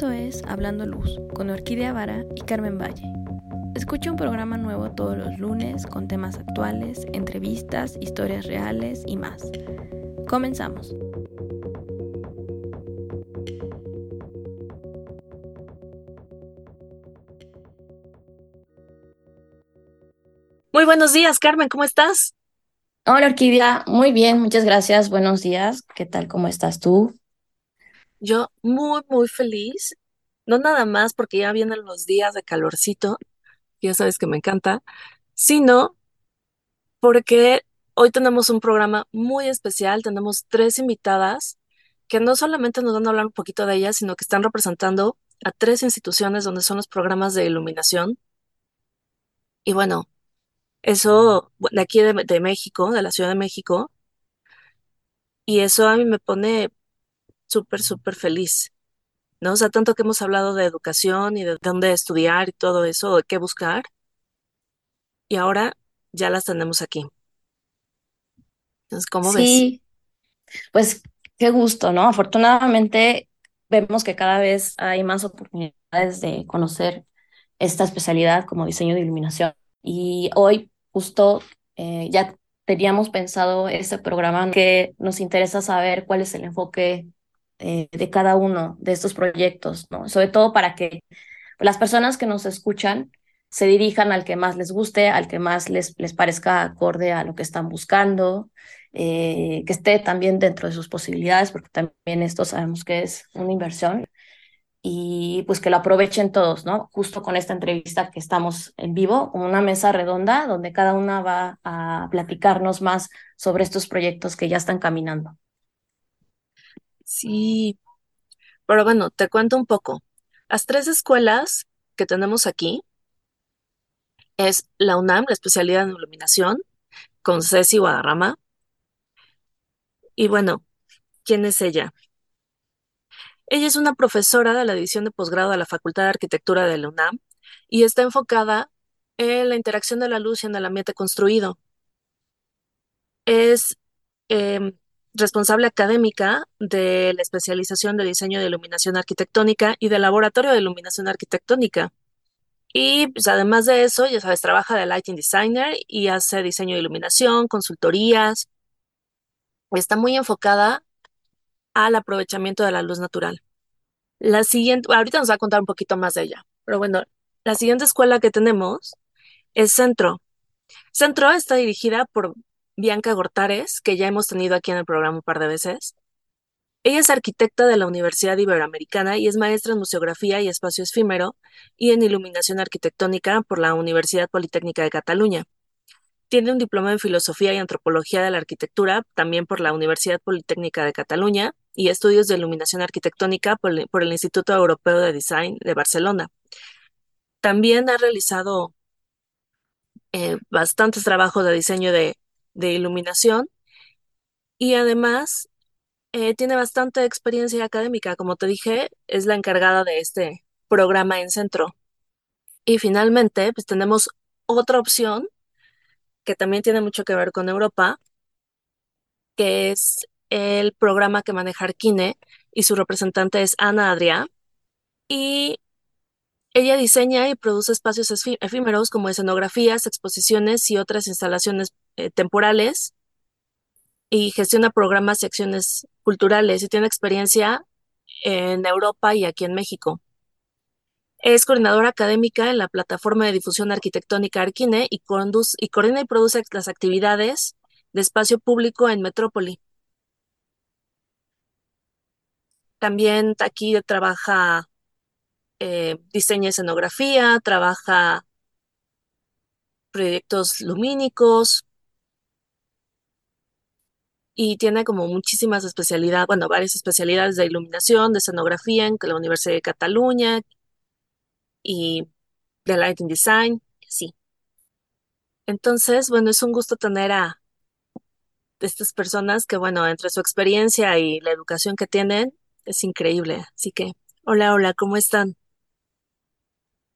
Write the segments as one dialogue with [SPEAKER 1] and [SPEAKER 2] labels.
[SPEAKER 1] Esto es Hablando Luz con Orquídea Vara y Carmen Valle. Escucha un programa nuevo todos los lunes con temas actuales, entrevistas, historias reales y más. Comenzamos.
[SPEAKER 2] Muy buenos días, Carmen, ¿cómo estás?
[SPEAKER 3] Hola, Orquídea. Muy bien, muchas gracias. Buenos días. ¿Qué tal? ¿Cómo estás tú?
[SPEAKER 2] Yo muy, muy feliz. No nada más porque ya vienen los días de calorcito, ya sabes que me encanta, sino porque hoy tenemos un programa muy especial. Tenemos tres invitadas que no solamente nos van a hablar un poquito de ellas, sino que están representando a tres instituciones donde son los programas de iluminación. Y bueno, eso de aquí de, de México, de la Ciudad de México, y eso a mí me pone súper, súper feliz, ¿no? O sea, tanto que hemos hablado de educación y de dónde estudiar y todo eso, de qué buscar, y ahora ya las tenemos aquí. Entonces, ¿cómo ves?
[SPEAKER 3] Sí, pues qué gusto, ¿no? Afortunadamente vemos que cada vez hay más oportunidades de conocer esta especialidad como diseño de iluminación. Y hoy justo eh, ya teníamos pensado este programa que nos interesa saber cuál es el enfoque eh, de cada uno de estos proyectos, ¿no? Sobre todo para que las personas que nos escuchan se dirijan al que más les guste, al que más les, les parezca acorde a lo que están buscando, eh, que esté también dentro de sus posibilidades, porque también esto sabemos que es una inversión, y pues que lo aprovechen todos, ¿no? Justo con esta entrevista que estamos en vivo, con una mesa redonda donde cada una va a platicarnos más sobre estos proyectos que ya están caminando.
[SPEAKER 2] Sí, pero bueno, te cuento un poco. Las tres escuelas que tenemos aquí es la UNAM, la especialidad en iluminación, con Ceci Guadarrama. Y bueno, ¿quién es ella? Ella es una profesora de la división de posgrado de la Facultad de Arquitectura de la UNAM y está enfocada en la interacción de la luz y en el ambiente construido. Es em, responsable académica de la especialización de diseño de iluminación arquitectónica y del laboratorio de iluminación arquitectónica. Y pues, además de eso, ya sabes, trabaja de lighting designer y hace diseño de iluminación, consultorías. Está muy enfocada al aprovechamiento de la luz natural. La siguiente, ahorita nos va a contar un poquito más de ella, pero bueno, la siguiente escuela que tenemos es Centro. Centro está dirigida por Bianca Gortares, que ya hemos tenido aquí en el programa un par de veces. Ella es arquitecta de la Universidad Iberoamericana y es maestra en museografía y espacio efímero y en iluminación arquitectónica por la Universidad Politécnica de Cataluña. Tiene un diploma en filosofía y antropología de la arquitectura, también por la Universidad Politécnica de Cataluña, y estudios de iluminación arquitectónica por, el Instituto Europeo de Design de Barcelona. También ha realizado eh, bastantes trabajos de diseño de, iluminación y además eh, tiene bastante experiencia académica. Como te dije, es la encargada de este programa en centro. Y finalmente, pues tenemos otra opción que también tiene mucho que ver con Europa, que es el programa que maneja Arquine y su representante es Ana Adrià. Y ella diseña y produce espacios efímeros como escenografías, exposiciones y otras instalaciones eh, temporales y gestiona programas y acciones culturales y tiene experiencia en Europa y aquí en México. Es coordinadora académica en la plataforma de difusión arquitectónica Arquine y, y coordina y produce las actividades de espacio público en Metrópoli. También aquí trabaja eh, diseño escenografía, trabaja proyectos lumínicos y tiene como muchísimas especialidades, bueno, varias especialidades de iluminación, de escenografía en la Universidad de Cataluña y de Lighting Design, sí. Entonces, bueno, es un gusto tener a estas personas que, bueno, entre su experiencia y la educación que tienen, es increíble. Así que, hola, hola, ¿cómo están?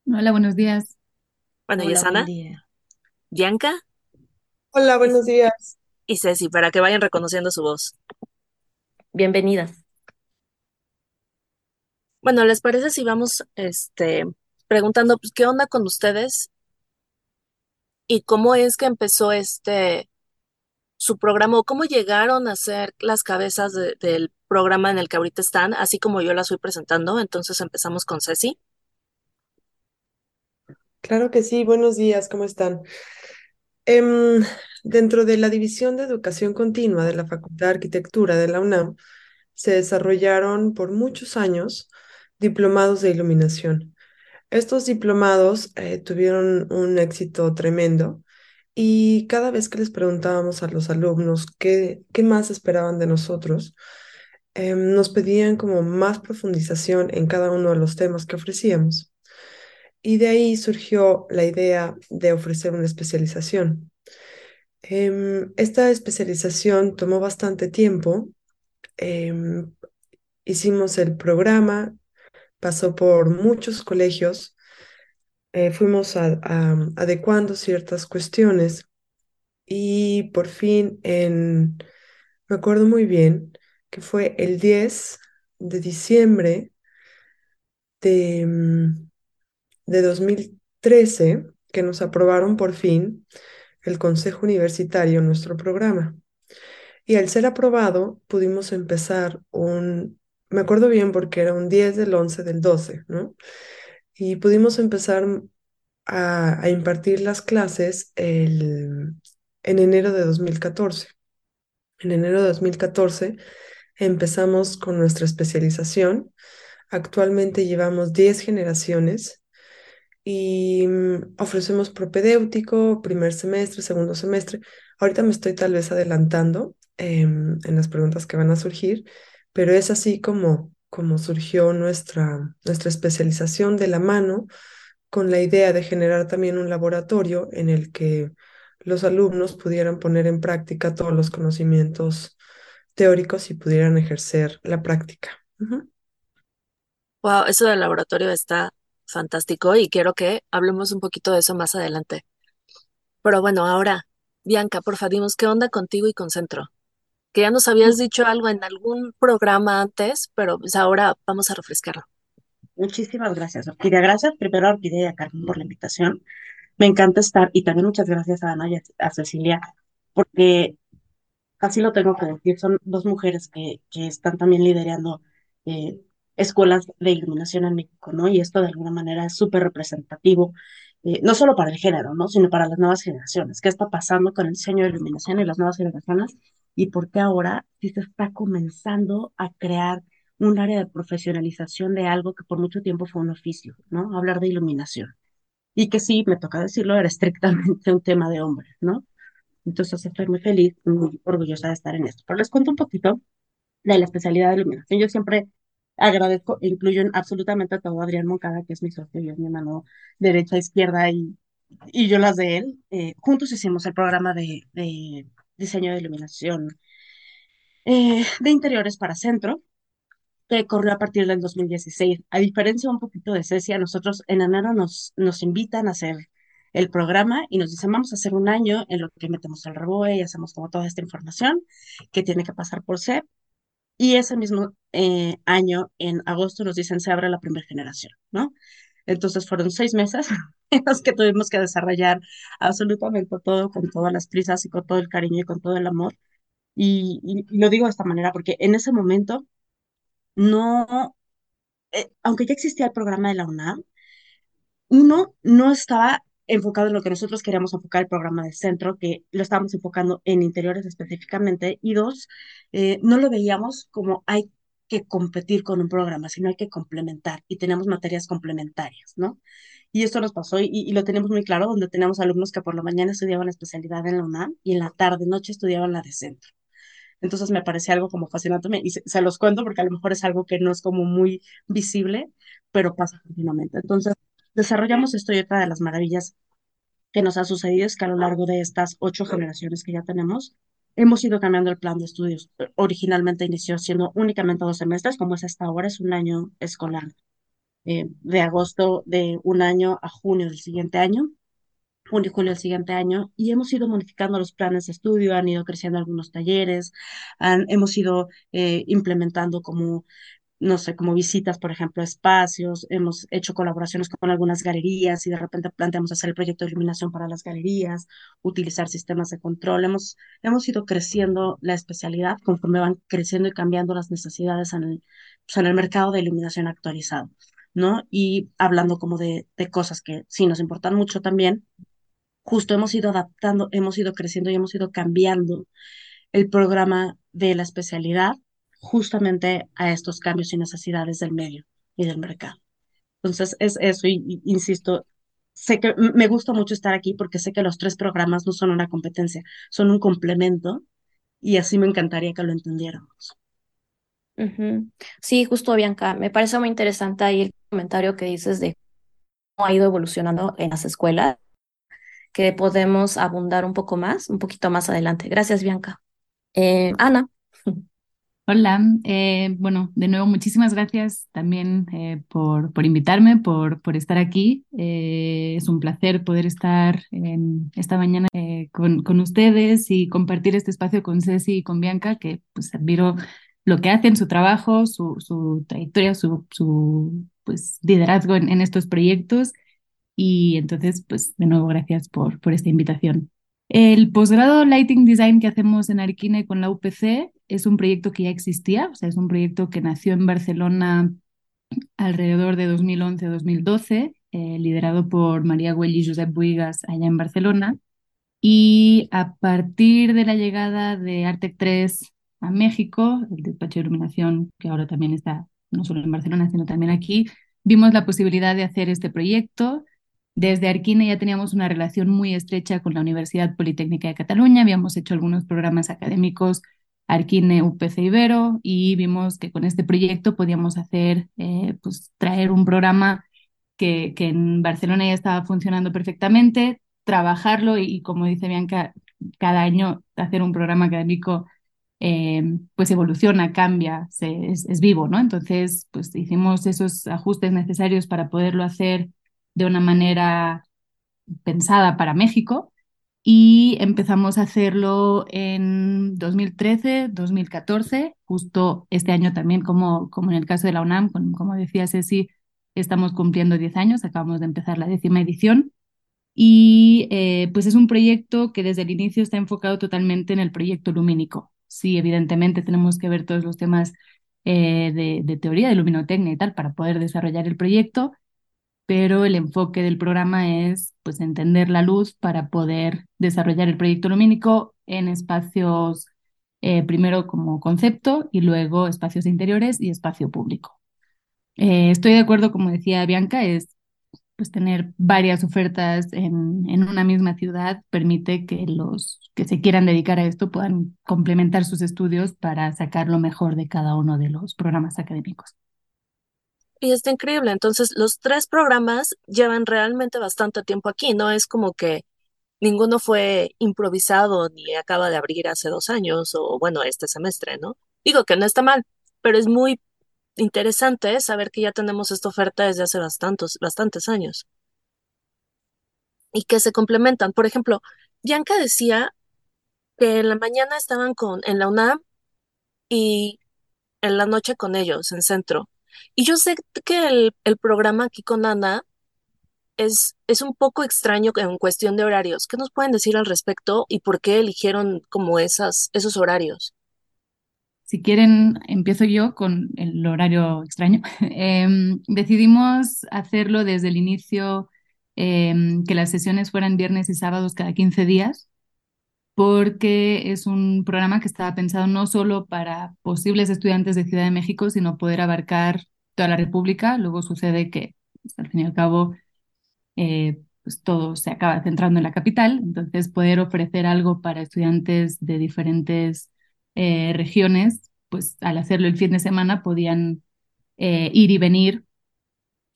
[SPEAKER 4] Hola, buenos días.
[SPEAKER 2] Bueno, y es Ana, Bianca
[SPEAKER 5] Hola, buenos días.
[SPEAKER 2] Y Ceci, para que vayan reconociendo su voz.
[SPEAKER 3] Bienvenidas.
[SPEAKER 2] Bueno, ¿les parece si vamos este, preguntando pues, qué onda con ustedes y cómo es que empezó este su programa o cómo llegaron a ser las cabezas del programa en el que ahorita están, así como yo las fui presentando? Entonces empezamos con Ceci.
[SPEAKER 5] Claro que sí, buenos días, ¿cómo están? Em, dentro de la División de Educación Continua de la Facultad de Arquitectura de la UNAM, se desarrollaron por muchos años diplomados de iluminación. Estos diplomados eh, tuvieron un éxito tremendo y cada vez que les preguntábamos a los alumnos qué, qué más esperaban de nosotros, em, nos pedían como más profundización en cada uno de los temas que ofrecíamos. Y de ahí surgió la idea de ofrecer una especialización. Em, esta especialización tomó bastante tiempo. Em, hicimos el programa, pasó por muchos colegios, eh, fuimos adecuando ciertas cuestiones y por fin, en, me acuerdo muy bien, que fue el 10 de diciembre de, mm, de 2013 que nos aprobaron por fin el Consejo Universitario nuestro programa. Y al ser aprobado, pudimos empezar un, me acuerdo bien porque era un 10 del 11 del 12, ¿no? Y pudimos empezar a, impartir las clases el, en enero de 2014. En enero de 2014 empezamos con nuestra especialización. Actualmente llevamos 10 generaciones y mm, ofrecemos propedéutico, primer semestre, segundo semestre. Ahorita me estoy tal vez adelantando em, en las preguntas que van a surgir, pero es así como, como surgió nuestra, nuestra especialización de la mano con la idea de generar también un laboratorio en el que los alumnos pudieran poner en práctica todos los conocimientos teóricos y pudieran ejercer la práctica.
[SPEAKER 2] Wow, eso del laboratorio está fantástico y quiero que hablemos un poquito de eso más adelante. Pero bueno, ahora, Bianca, porfa, dimos qué onda contigo y con Centro. Que ya nos habías dicho algo en algún programa antes, pero pues ahora vamos a refrescarlo.
[SPEAKER 6] Muchísimas gracias, Orquídea. Gracias primero a Orquídea y a Carmen por la invitación. Me encanta estar y también muchas gracias a Ana y a Cecilia porque así lo tengo que decir, son dos mujeres que, que están también liderando eh, escuelas de iluminación en México, ¿no? Y esto de alguna manera es súper representativo, eh, no solo para el género, ¿no? Sino para las nuevas generaciones. ¿Qué está pasando con el diseño de iluminación en las nuevas generaciones? Y por qué ahora sí se está comenzando a crear un área de profesionalización de algo que por mucho tiempo fue un oficio, ¿no? Hablar de iluminación. Y que sí, me toca decirlo, era estrictamente un tema de hombres, ¿no? Entonces estoy muy feliz, muy orgullosa de estar en esto. Pero les cuento un poquito de la especialidad de iluminación. Yo siempre agradezco incluyo absolutamente a todo Adrián Moncada, que es mi socio y es mi mano derecha, izquierda y, y yo las de él. Eh, juntos hicimos el programa de, de diseño de iluminación eh, de interiores para centro, que corrió a partir del 2016. A diferencia un poquito de Cecia, nosotros en enero nos, nos invitan a hacer el programa y nos dicen, vamos a hacer un año en lo que metemos el reboe y hacemos como toda esta información que tiene que pasar por CEP. Y ese mismo eh, año, en agosto, nos dicen, se abre la primera generación, ¿no? Entonces fueron seis meses en los que tuvimos que desarrollar absolutamente todo con todas las prisas y con todo el cariño y con todo el amor. Y, lo digo de esta manera porque en ese momento no, eh, aunque ya existía el programa de la UNAM, uno no estaba enfocado en lo que nosotros queríamos enfocar el programa de centro, que lo estábamos enfocando en interiores específicamente, y dos, eh, no lo veíamos como hay que competir con un programa, sino hay que complementar y tenemos materias complementarias, ¿no? Y esto nos pasó y, lo tenemos muy claro, donde tenemos alumnos que por la mañana estudiaban la especialidad en la UNAM y en la tarde, noche estudiaban la de centro. Entonces me parece algo como fascinante y se, se, los cuento porque a lo mejor es algo que no es como muy visible, pero pasa continuamente. Entonces, desarrollamos esto y otra de las maravillas que nos ha sucedido es que a lo largo de estas ocho generaciones que ya tenemos, hemos ido cambiando el plan de estudios. Originalmente inició siendo únicamente dos semestres, como es hasta ahora, es un año escolar. Eh, de agosto de un año a junio del siguiente año, junio y julio del siguiente año, y hemos ido modificando los planes de estudio, han ido creciendo algunos talleres, han, hemos ido eh, implementando como no sé, como visitas, por ejemplo, espacios, hemos hecho colaboraciones con algunas galerías y de repente planteamos hacer el proyecto de iluminación para las galerías, utilizar sistemas de control. Hemos, hemos ido creciendo la especialidad conforme van creciendo y cambiando las necesidades en el, pues, en el mercado de iluminación actualizado, ¿no? Y hablando como de, de cosas que sí nos importan mucho también, justo hemos ido adaptando, hemos ido creciendo y hemos ido cambiando el programa de la especialidad justamente a estos cambios y necesidades del medio y del mercado. Entonces, es eso, y, insisto, sé que me gusta mucho estar aquí porque sé que los tres programas no son una competencia, son un complemento y así me encantaría que lo entendiéramos.
[SPEAKER 3] Sí, justo Bianca, me parece muy interesante ahí el comentario que dices de cómo ha ido evolucionando en las escuelas, que podemos abundar un poco más, un poquito más adelante. Gracias, Bianca. Eh, Ana.
[SPEAKER 4] Hola, eh, bueno, de nuevo muchísimas gracias también eh, por, por invitarme, por, por estar aquí. Eh, es un placer poder estar esta mañana con, con, ustedes y compartir este espacio con Ceci y con Bianca, que pues admiro lo que hacen, su trabajo, su, su trayectoria, su, su pues, liderazgo en, en, estos proyectos. Y entonces, pues de nuevo, gracias por, por esta invitación. El posgrado Lighting Design que hacemos en Arquine con la UPC es un proyecto que ya existía, o sea, es un proyecto que nació en Barcelona alrededor de 2011-2012, eh, liderado por María Güell y Josep Buigas allá en Barcelona. Y a partir de la llegada de Artec 3 a México, el despacho de iluminación que ahora también está no solo en Barcelona, sino también aquí, vimos la posibilidad de hacer este proyecto desde Arquine ya teníamos una relación muy estrecha con la Universidad Politécnica de Cataluña, habíamos hecho algunos programas académicos Arquine UPC Ibero y vimos que con este proyecto podíamos hacer, eh, pues traer un programa que, que en Barcelona ya estaba funcionando perfectamente, trabajarlo y, como dice Bianca, cada año hacer un programa académico eh, pues evoluciona, cambia, es, es, vivo, ¿no? Entonces, pues hicimos esos ajustes necesarios para poderlo hacer de una manera pensada para México y empezamos a hacerlo en 2013, 2014, justo este año también, como, como en el caso de la UNAM, como, decía Ceci, estamos cumpliendo 10 años, acabamos de empezar la décima edición. Y eh, pues es un proyecto que desde el inicio está enfocado totalmente en el proyecto lumínico. Sí, evidentemente tenemos que ver todos los temas eh, de, de, teoría de luminotecnia y tal para poder desarrollar el proyecto, pero el enfoque del programa es pues entender la luz para poder desarrollar el proyecto lumínico en espacios eh, primero como concepto y luego espacios interiores y espacio público. Eh, estoy de acuerdo, como decía Bianca, es pues tener varias ofertas en, en, una misma ciudad permite que los que se quieran dedicar a esto puedan complementar sus estudios para sacar lo mejor de cada uno de los programas académicos
[SPEAKER 2] y está increíble. Entonces, los tres programas llevan realmente bastante tiempo aquí, no es como que ninguno fue improvisado ni acaba de abrir hace dos años o bueno, este semestre, ¿no? Digo que no está mal, pero es muy interesante saber que ya tenemos esta oferta desde hace bastantes, bastantes años y que se complementan. Por ejemplo, Bianca decía que en la mañana estaban con, en la UNAM y en la noche con ellos en centro. Y yo sé que el, el programa aquí con Ana es, es un poco extraño en cuestión de horarios. ¿Qué nos pueden decir al respecto y por qué eligieron como esas, esos horarios?
[SPEAKER 4] Si quieren, empiezo yo con el horario extraño. Em, decidimos hacerlo desde el inicio, em, que las sesiones fueran viernes y sábados cada 15 días, porque es un programa que estaba pensado no solo para posibles estudiantes de Ciudad de México, sino poder abarcar toda la República. Luego sucede que, pues, al fin y al cabo, eh, pues todo se acaba centrando en la capital, entonces poder ofrecer algo para estudiantes de diferentes eh, regiones, pues al hacerlo el fin de semana podían eh, ir y venir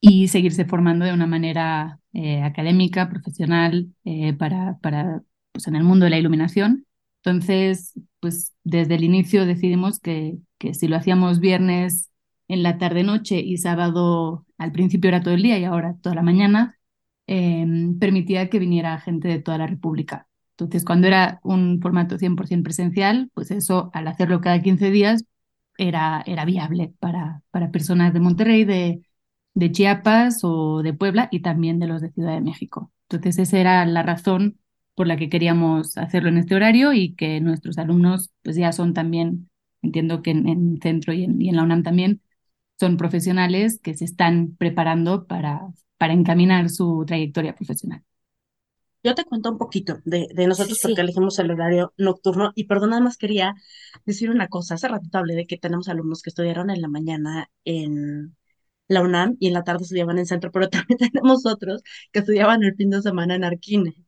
[SPEAKER 4] y seguirse formando de una manera académica, profesional, para, para pues, en el mundo de la iluminación. Entonces, pues desde el inicio decidimos que, que si lo hacíamos viernes en la tarde-noche y sábado al principio era todo el día y ahora toda la mañana, em, permitía que viniera gente de toda la República. Entonces, cuando era un formato 100% presencial, pues eso, al hacerlo cada 15 días, era, era viable para, para personas de Monterrey, de, de Chiapas o de Puebla y también de los de Ciudad de México. Entonces esa era la razón por la que queríamos hacerlo en este horario y que nuestros alumnos pues ya son también, entiendo que en, en centro y en, y en la UNAM también, son profesionales que se están preparando para, para encaminar su trayectoria profesional.
[SPEAKER 6] Yo te cuento un poquito de, de nosotros porque elegimos el horario nocturno y perdón, nada más quería decir una cosa. Hace ratito hablé de que tenemos alumnos que estudiaron en la mañana en la UNAM y en la tarde estudiaban en centro, pero también tenemos otros que estudiaban el fin de semana en Arquine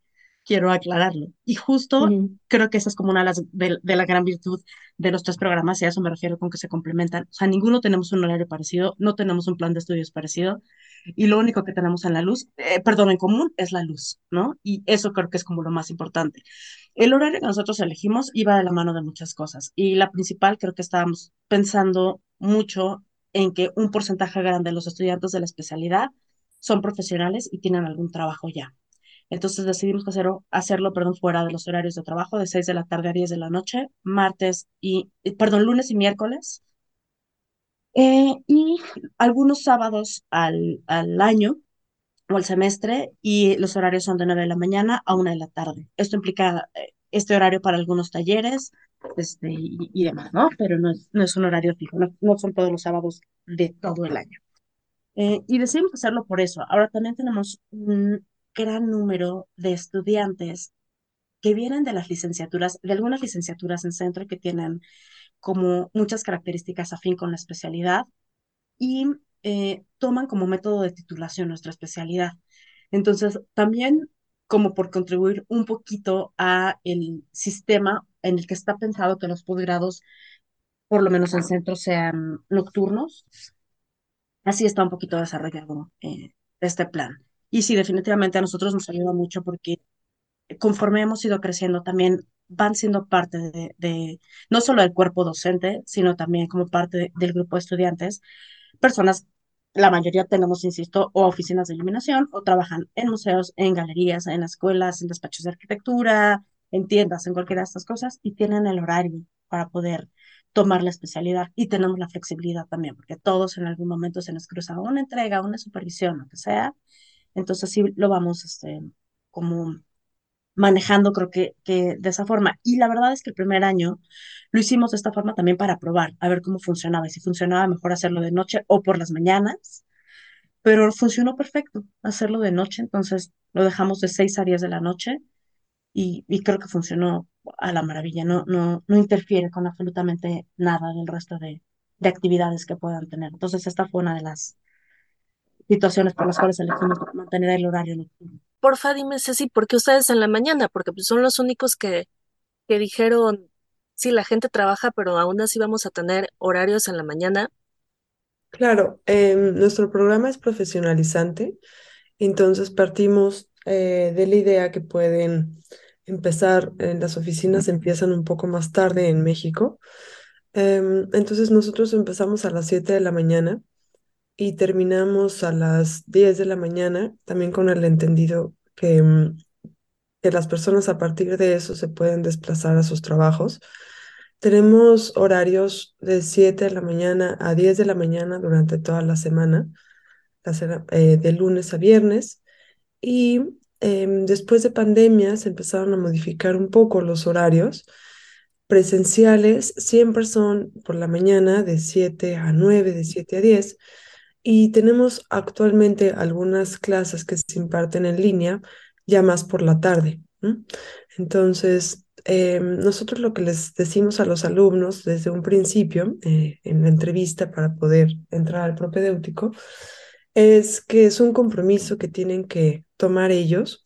[SPEAKER 6] quiero aclararlo. Y justo creo que esa es como una de las de, la gran virtud de los tres programas, y a eso me refiero con que se complementan. O sea, ninguno tenemos un horario parecido, no tenemos un plan de estudios parecido, y lo único que tenemos en la luz, eh, perdón, en común es la luz, ¿no? Y eso creo que es como lo más importante. El horario que nosotros elegimos iba de la mano de muchas cosas, y la principal creo que estábamos pensando mucho en que un porcentaje grande de los estudiantes de la especialidad son profesionales y tienen algún trabajo ya. Entonces decidimos hacerlo, hacerlo perdón, fuera de los horarios de trabajo, de 6 de la tarde a 10 de la noche, martes y, perdón, lunes y miércoles. Eh, y algunos sábados al, al año o al semestre y los horarios son de 9 de la mañana a 1 de la tarde. Esto implica eh, este horario para algunos talleres este, y, demás, ¿no? Pero no es, no es un horario fijo, no, son todos los sábados de todo el año. Eh, y decidimos hacerlo por eso. Ahora también tenemos un, gran número de estudiantes que vienen de las licenciaturas, de algunas licenciaturas en centro que tienen como muchas características afín con la especialidad y eh, toman como método de titulación nuestra especialidad. Entonces, también como por contribuir un poquito a el sistema en el que está pensado que los posgrados, por lo menos en centro, sean nocturnos. Así está un poquito desarrollado eh, este plan. Y sí, definitivamente a nosotros nos ayuda mucho porque conforme hemos ido creciendo también van siendo parte de, no solo del cuerpo docente, sino también como parte del grupo de estudiantes, personas, la mayoría tenemos, insisto, o oficinas de iluminación, o trabajan en museos, en galerías, en escuelas, en despachos de arquitectura, en tiendas, en cualquiera de estas cosas, y tienen el horario para poder tomar la especialidad y tenemos la flexibilidad también, porque todos en algún momento se nos cruza una entrega, una supervisión, lo que sea, entonces sí lo vamos este, como manejando, creo que, que de esa forma. Y la verdad es que el primer año lo hicimos de esta forma también para probar, a ver cómo funcionaba y si funcionaba mejor hacerlo de noche o por las mañanas. Pero funcionó perfecto hacerlo de noche, entonces lo dejamos de 6 a 10 de la noche y, y creo que funcionó a la maravilla, no, no, no interfiere con absolutamente nada del resto de, de actividades que puedan tener. Entonces esta fue una de las, situaciones por las cuales elegimos mantener el horario nocturno.
[SPEAKER 2] Porfa, dime, Ceci, ¿por qué ustedes en la mañana? Porque pues, son los únicos que, que dijeron, sí, la gente trabaja, pero aún así vamos a tener horarios en la mañana.
[SPEAKER 5] Claro, em, nuestro programa es profesionalizante, entonces partimos eh, de la idea que pueden empezar, en las oficinas empiezan un poco más tarde en México. Em, entonces nosotros empezamos a las 7 de la mañana y terminamos a las 10 de la mañana, también con el entendido que, mm, que las personas a partir de eso se pueden desplazar a sus trabajos. Tenemos horarios de 7 de la mañana a 10 de la mañana durante toda la semana, eh, de lunes a viernes. Y em, después de pandemia se empezaron a modificar un poco los horarios. Presenciales siempre son por la mañana de 7 a 9, de 7 a 10 y tenemos actualmente algunas clases que se imparten en línea, ya más por la tarde. Entonces, em, nosotros lo que les decimos a los alumnos desde un principio, eh, en la entrevista para poder entrar al propedéutico, es que es un compromiso que tienen que tomar ellos,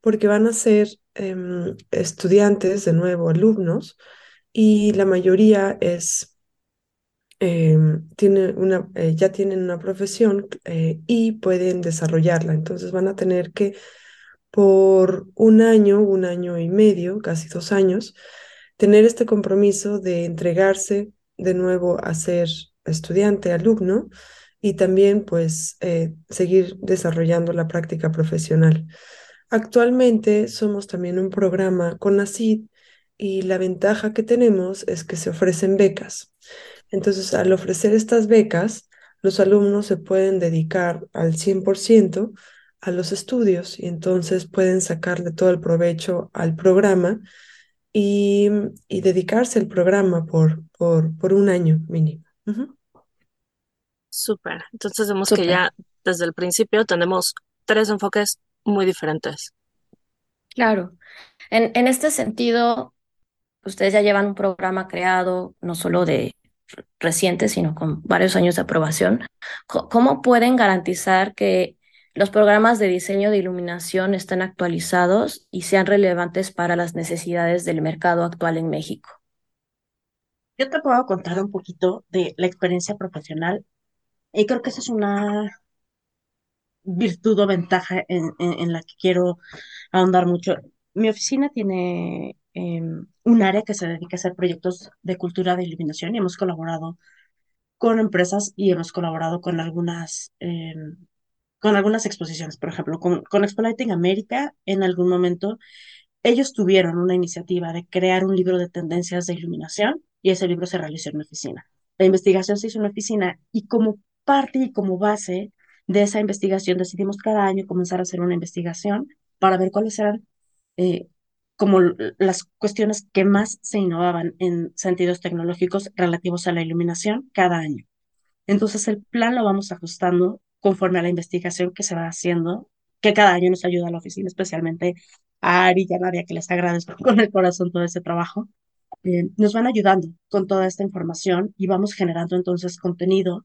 [SPEAKER 5] porque van a ser em, estudiantes, de nuevo, alumnos, y la mayoría es Em, una, eh, ya tienen una profesión eh, y pueden desarrollarla. Entonces van a tener que, por un año, un año y medio, casi dos años, tener este compromiso de entregarse de nuevo a ser estudiante, alumno, y también pues eh, seguir desarrollando la práctica profesional. Actualmente somos también un programa con ACID y la ventaja que tenemos es que se ofrecen becas. Entonces, al ofrecer estas becas, los alumnos se pueden dedicar al 100% a los estudios y entonces pueden sacarle todo el provecho al programa y, y dedicarse al programa por, por, por un año mínimo.
[SPEAKER 2] Súper. Entonces vemos que ya desde el principio tenemos tres enfoques muy diferentes.
[SPEAKER 3] Claro. En, en este sentido, ustedes ya llevan un programa creado, no solo de reciente, sino con varios años de aprobación. ¿Cómo pueden garantizar que los programas de diseño de iluminación estén actualizados y sean relevantes para las necesidades del mercado actual en México?
[SPEAKER 6] Yo te puedo contar un poquito de la experiencia profesional y creo que esa es una virtud o ventaja en, la que quiero ahondar mucho. Mi oficina tiene em, un área que se dedica a hacer proyectos de cultura de iluminación y hemos colaborado con empresas y hemos colaborado con algunas, em, con algunas exposiciones. Por ejemplo, con, con Expo Lighting América, en algún momento, ellos tuvieron una iniciativa de crear un libro de tendencias de iluminación y ese libro se realizó en mi oficina. La investigación se hizo en mi oficina y como parte y como base de esa investigación decidimos cada año comenzar a hacer una investigación para ver cuáles eran eh, como las cuestiones que más se innovaban en sentidos tecnológicos relativos a la iluminación cada año. Entonces el plan lo vamos ajustando conforme a la investigación que se va haciendo, que cada año nos ayuda a la oficina, especialmente a Ari y a Nadia, que les agradezco con el corazón todo ese trabajo. Eh, nos van ayudando con toda esta información y vamos generando entonces contenido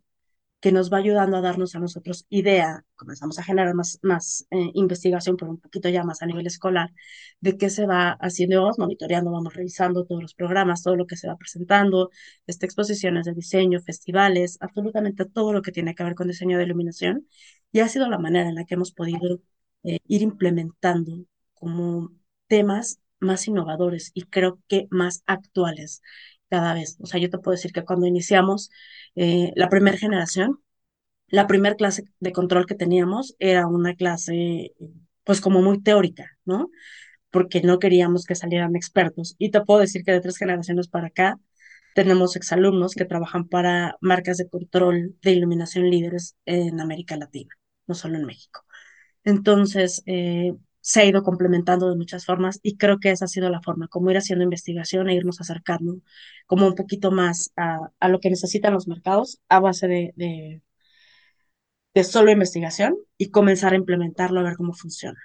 [SPEAKER 6] que nos va ayudando a darnos a nosotros idea, comenzamos a generar más, más eh, investigación, pero un poquito ya más a nivel escolar, de qué se va haciendo, vamos monitoreando, vamos revisando todos los programas, todo lo que se va presentando, este, exposiciones de diseño, festivales, absolutamente todo lo que tiene que ver con diseño de iluminación, y ha sido la manera en la que hemos podido eh, ir implementando como temas más innovadores y creo que más actuales cada vez. O sea, yo te puedo decir que cuando iniciamos eh, la primera generación, la primera clase de control que teníamos era una clase, pues como muy teórica, ¿no? Porque no queríamos que salieran expertos. Y te puedo decir que de tres generaciones para acá, tenemos exalumnos que trabajan para marcas de control de iluminación líderes en América Latina, no solo en México. Entonces, eh, se ha ido complementando de muchas formas y creo que esa ha sido la forma, como ir haciendo investigación e irnos acercando como un poquito más a, a lo que necesitan los mercados a base de, de, solo investigación y comenzar a implementarlo a ver cómo funciona.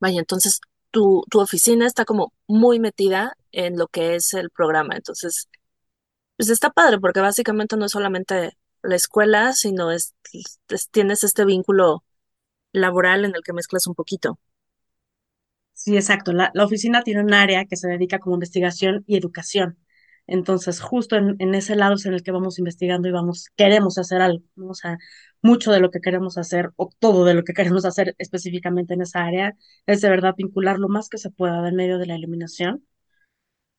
[SPEAKER 2] Vaya, entonces tu, tu oficina está como muy metida en lo que es el programa, entonces pues está padre porque básicamente no es solamente la escuela, sino es, tienes este vínculo laboral en el que mezclas un poquito.
[SPEAKER 6] Sí, exacto. La, la, oficina tiene un área que se dedica como investigación y educación. Entonces, justo en, ese lado es en el que vamos investigando y vamos, queremos hacer algo, ¿no? O sea, mucho de lo que queremos hacer, o todo de lo que queremos hacer específicamente en esa área, es de verdad vincular lo más que se pueda en medio de la iluminación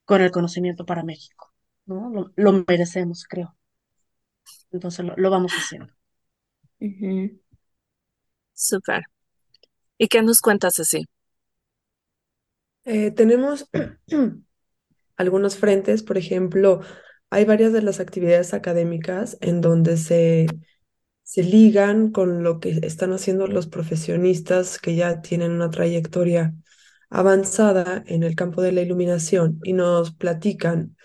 [SPEAKER 6] con el conocimiento para México, ¿no? Lo merecemos, creo. Entonces lo, vamos haciendo.
[SPEAKER 2] Súper. ¿Y qué nos cuentas así?
[SPEAKER 5] Eh, tenemos algunos frentes, por ejemplo, hay varias de las actividades académicas en donde se, se ligan con lo que están haciendo los profesionistas que ya tienen una trayectoria avanzada en el campo de la iluminación y nos platican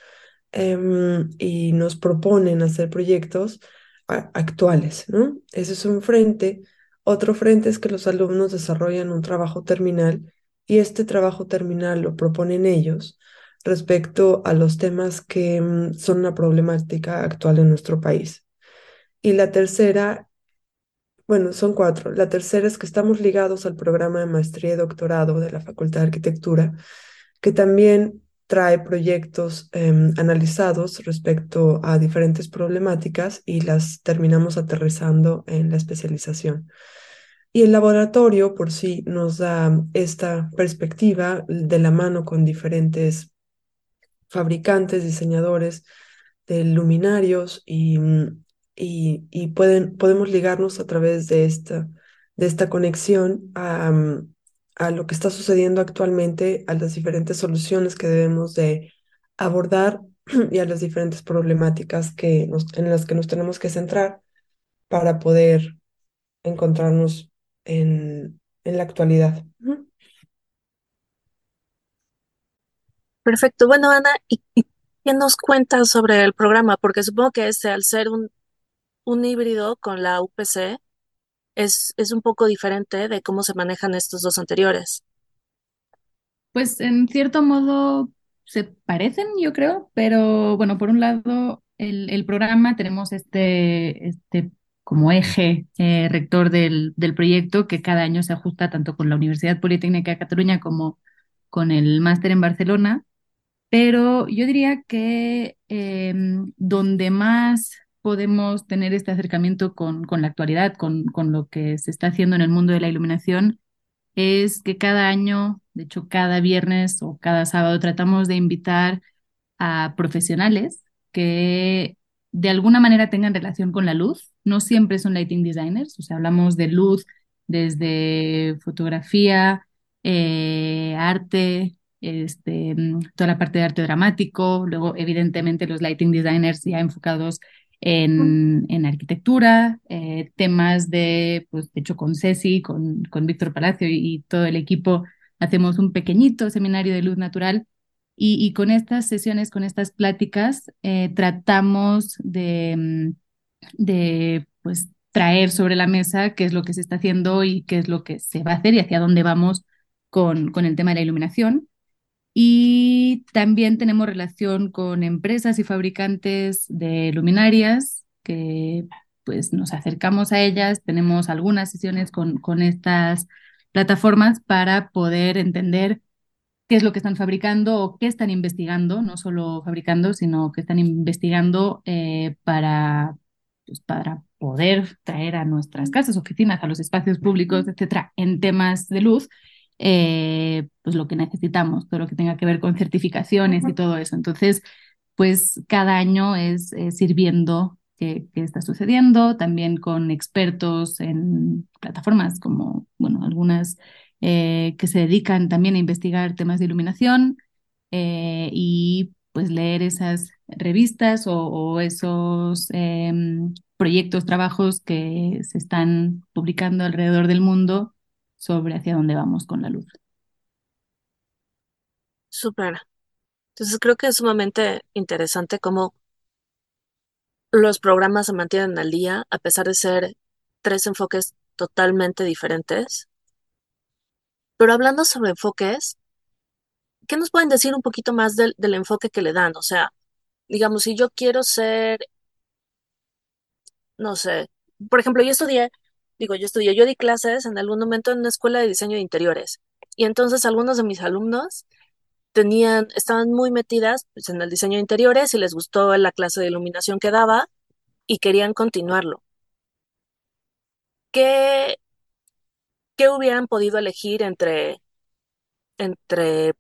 [SPEAKER 5] Em, y nos proponen hacer proyectos actuales, ¿no? Ese es un frente. Otro frente es que los alumnos desarrollan un trabajo terminal y este trabajo terminal lo proponen ellos respecto a los temas que mm, son una problemática actual en nuestro país. Y la tercera, bueno, son cuatro. La tercera es que estamos ligados al programa de maestría y doctorado de la Facultad de Arquitectura, que también trae proyectos em, analizados respecto a diferentes problemáticas y las terminamos aterrizando en la especialización. Y el laboratorio por sí nos da esta perspectiva de la mano con diferentes fabricantes, diseñadores de luminarios y, y, y pueden, podemos ligarnos a través de esta, de esta conexión a, a lo que está sucediendo actualmente, a las diferentes soluciones que debemos de abordar y a las diferentes problemáticas que en las que nos tenemos que centrar para poder encontrarnos en, en la actualidad.
[SPEAKER 2] Perfecto. Bueno, Ana, ¿y, qué nos cuentas sobre el programa? Porque supongo que este, al ser un, un híbrido con la UPC, es, es un poco diferente de cómo se manejan estos dos anteriores.
[SPEAKER 4] Pues en cierto modo se parecen, yo creo, pero bueno, por un lado, el, el programa tenemos este, este como eje eh, rector del, del, proyecto que cada año se ajusta tanto con la Universidad Politécnica de Cataluña como con el máster en Barcelona. Pero yo diría que em, donde más podemos tener este acercamiento con, con la actualidad, con, con lo que se está haciendo en el mundo de la iluminación, es que cada año, de hecho cada viernes o cada sábado, tratamos de invitar a profesionales que de alguna manera tengan relación con la luz. No siempre son lighting designers, o sea, hablamos de luz desde fotografía, eh, arte, este, toda la parte de arte dramático, luego evidentemente los lighting designers ya enfocados en, en arquitectura, eh, temas de, pues de hecho con Ceci, con, con Víctor Palacio y, todo el equipo, hacemos un pequeñito seminario de luz natural y, y con estas sesiones, con estas pláticas, eh, tratamos de, mm, de pues, traer sobre la mesa qué es lo que se está haciendo y qué es lo que se va a hacer y hacia dónde vamos con, con el tema de la iluminación. Y también tenemos relación con empresas y fabricantes de luminarias que pues nos acercamos a ellas, tenemos algunas sesiones con, con estas plataformas para poder entender qué es lo que están fabricando o qué están investigando, no solo fabricando, sino que están investigando eh, para, pues, para poder traer a nuestras casas, oficinas, a los espacios públicos, etcétera, en temas de luz eh, pues lo que necesitamos, todo lo que tenga que ver con certificaciones y todo eso. Entonces, pues cada año es, sirviendo qué, está sucediendo, también con expertos en plataformas como, bueno, algunas eh, que se dedican también a investigar temas de iluminación eh, y pues leer esas revistas o, o esos em, proyectos, trabajos que se están publicando alrededor del mundo sobre hacia dónde vamos con la luz.
[SPEAKER 2] Súper. Entonces creo que es sumamente interesante cómo los programas se mantienen al día a pesar de ser tres enfoques totalmente diferentes. Pero hablando sobre enfoques, ¿qué nos pueden decir un poquito más del, del enfoque que le dan? O sea, digamos, si yo quiero ser, no sé, por ejemplo, yo estudié digo, yo estudié, yo di clases en algún momento en una escuela de diseño de interiores y entonces algunos de mis alumnos tenían, estaban muy metidas pues, en el diseño de interiores y les gustó la clase de iluminación que daba y querían continuarlo. ¿Qué, qué hubieran podido elegir entre, entre,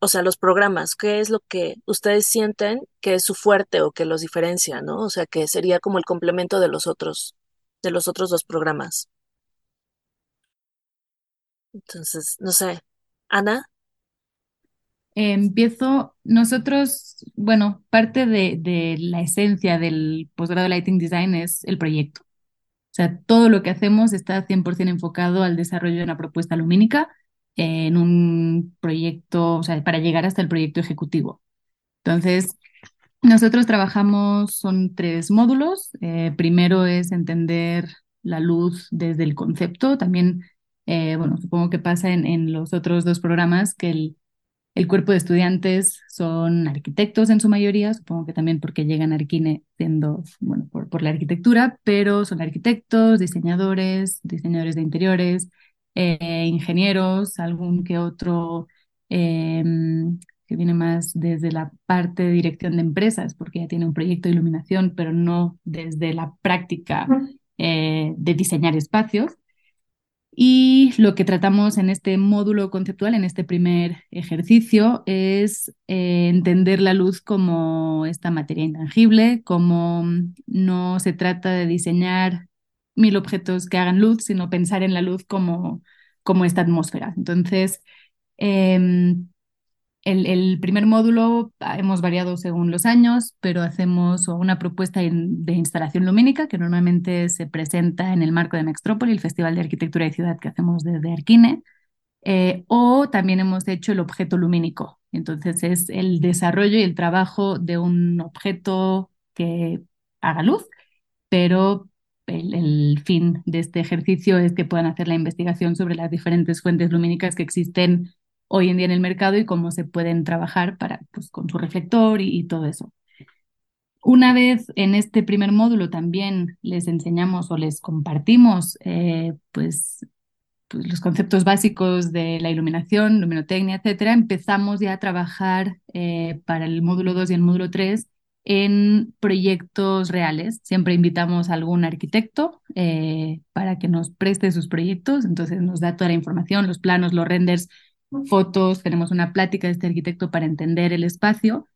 [SPEAKER 2] o sea, los programas? ¿Qué es lo que ustedes sienten que es su fuerte o que los diferencia, ¿no? O sea, que sería como el complemento de los otros de los otros dos programas. Entonces, no sé, Ana.
[SPEAKER 4] Empiezo, nosotros, bueno, parte de, de la esencia del posgrado de Lighting Design es el proyecto. O sea, todo lo que hacemos está 100% enfocado al desarrollo de una propuesta lumínica en un proyecto, o sea, para llegar hasta el proyecto ejecutivo. Entonces, nosotros trabajamos, son tres módulos. Eh, primero es entender la luz desde el concepto. También, eh, bueno, supongo que pasa en, en, los otros dos programas que el, el, cuerpo de estudiantes son arquitectos en su mayoría, supongo que también porque llegan a Arquine siendo, bueno, por, por la arquitectura, pero son arquitectos, diseñadores, diseñadores de interiores, eh, ingenieros, algún que otro em, que viene más desde la parte de dirección de empresas, porque ya tiene un proyecto de iluminación, pero no desde la práctica eh, de diseñar espacios. Y lo que tratamos en este módulo conceptual, en este primer ejercicio, es eh, entender la luz como esta materia intangible, como no se trata de diseñar mil objetos que hagan luz, sino pensar en la luz como, como esta atmósfera. Entonces, em, El, primer módulo ah, hemos variado según los años, pero hacemos una propuesta de instalación lumínica que normalmente se presenta en el marco de Mextrópoli, el Festival de Arquitectura y Ciudad que hacemos desde Arquine, eh, o también hemos hecho el objeto lumínico. Entonces es el desarrollo y el trabajo de un objeto que haga luz, pero el, fin de este ejercicio es que puedan hacer la investigación sobre las diferentes fuentes lumínicas que existen hoy en día en el mercado y cómo se pueden trabajar para, pues, con su reflector y, todo eso. Una vez en este primer módulo también les enseñamos o les compartimos eh, pues, pues, los conceptos básicos de la iluminación, luminotecnia, etcétera, empezamos ya a trabajar eh, para el módulo 2 y el módulo 3 en proyectos reales. Siempre invitamos a algún arquitecto eh, para que nos preste sus proyectos, entonces nos da toda la información, los planos, los renders, fotos, tenemos una plática de este arquitecto para entender el espacio.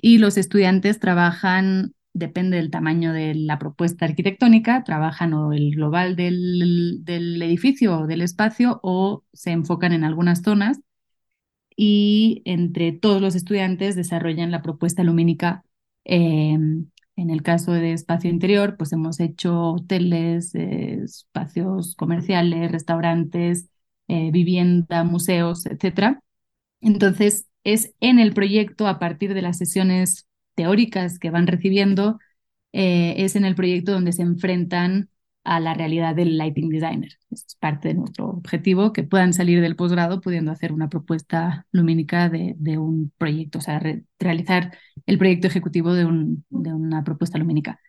[SPEAKER 4] Y los estudiantes trabajan, depende del tamaño de la propuesta arquitectónica, trabajan o el global del, del edificio o del espacio o se enfocan en algunas zonas. Y entre todos los estudiantes desarrollan la propuesta lumínica Em, en el caso de espacio interior, pues hemos hecho hoteles, eh, espacios comerciales, restaurantes, eh, vivienda, museos, etc. Entonces, es en el proyecto, a partir de las sesiones teóricas que van recibiendo, eh, es en el proyecto donde se enfrentan a la realidad del lighting designer. Es parte de nuestro objetivo, que puedan salir del posgrado pudiendo hacer una propuesta lumínica de, un proyecto, o sea, realizar el proyecto ejecutivo de una propuesta lumínica.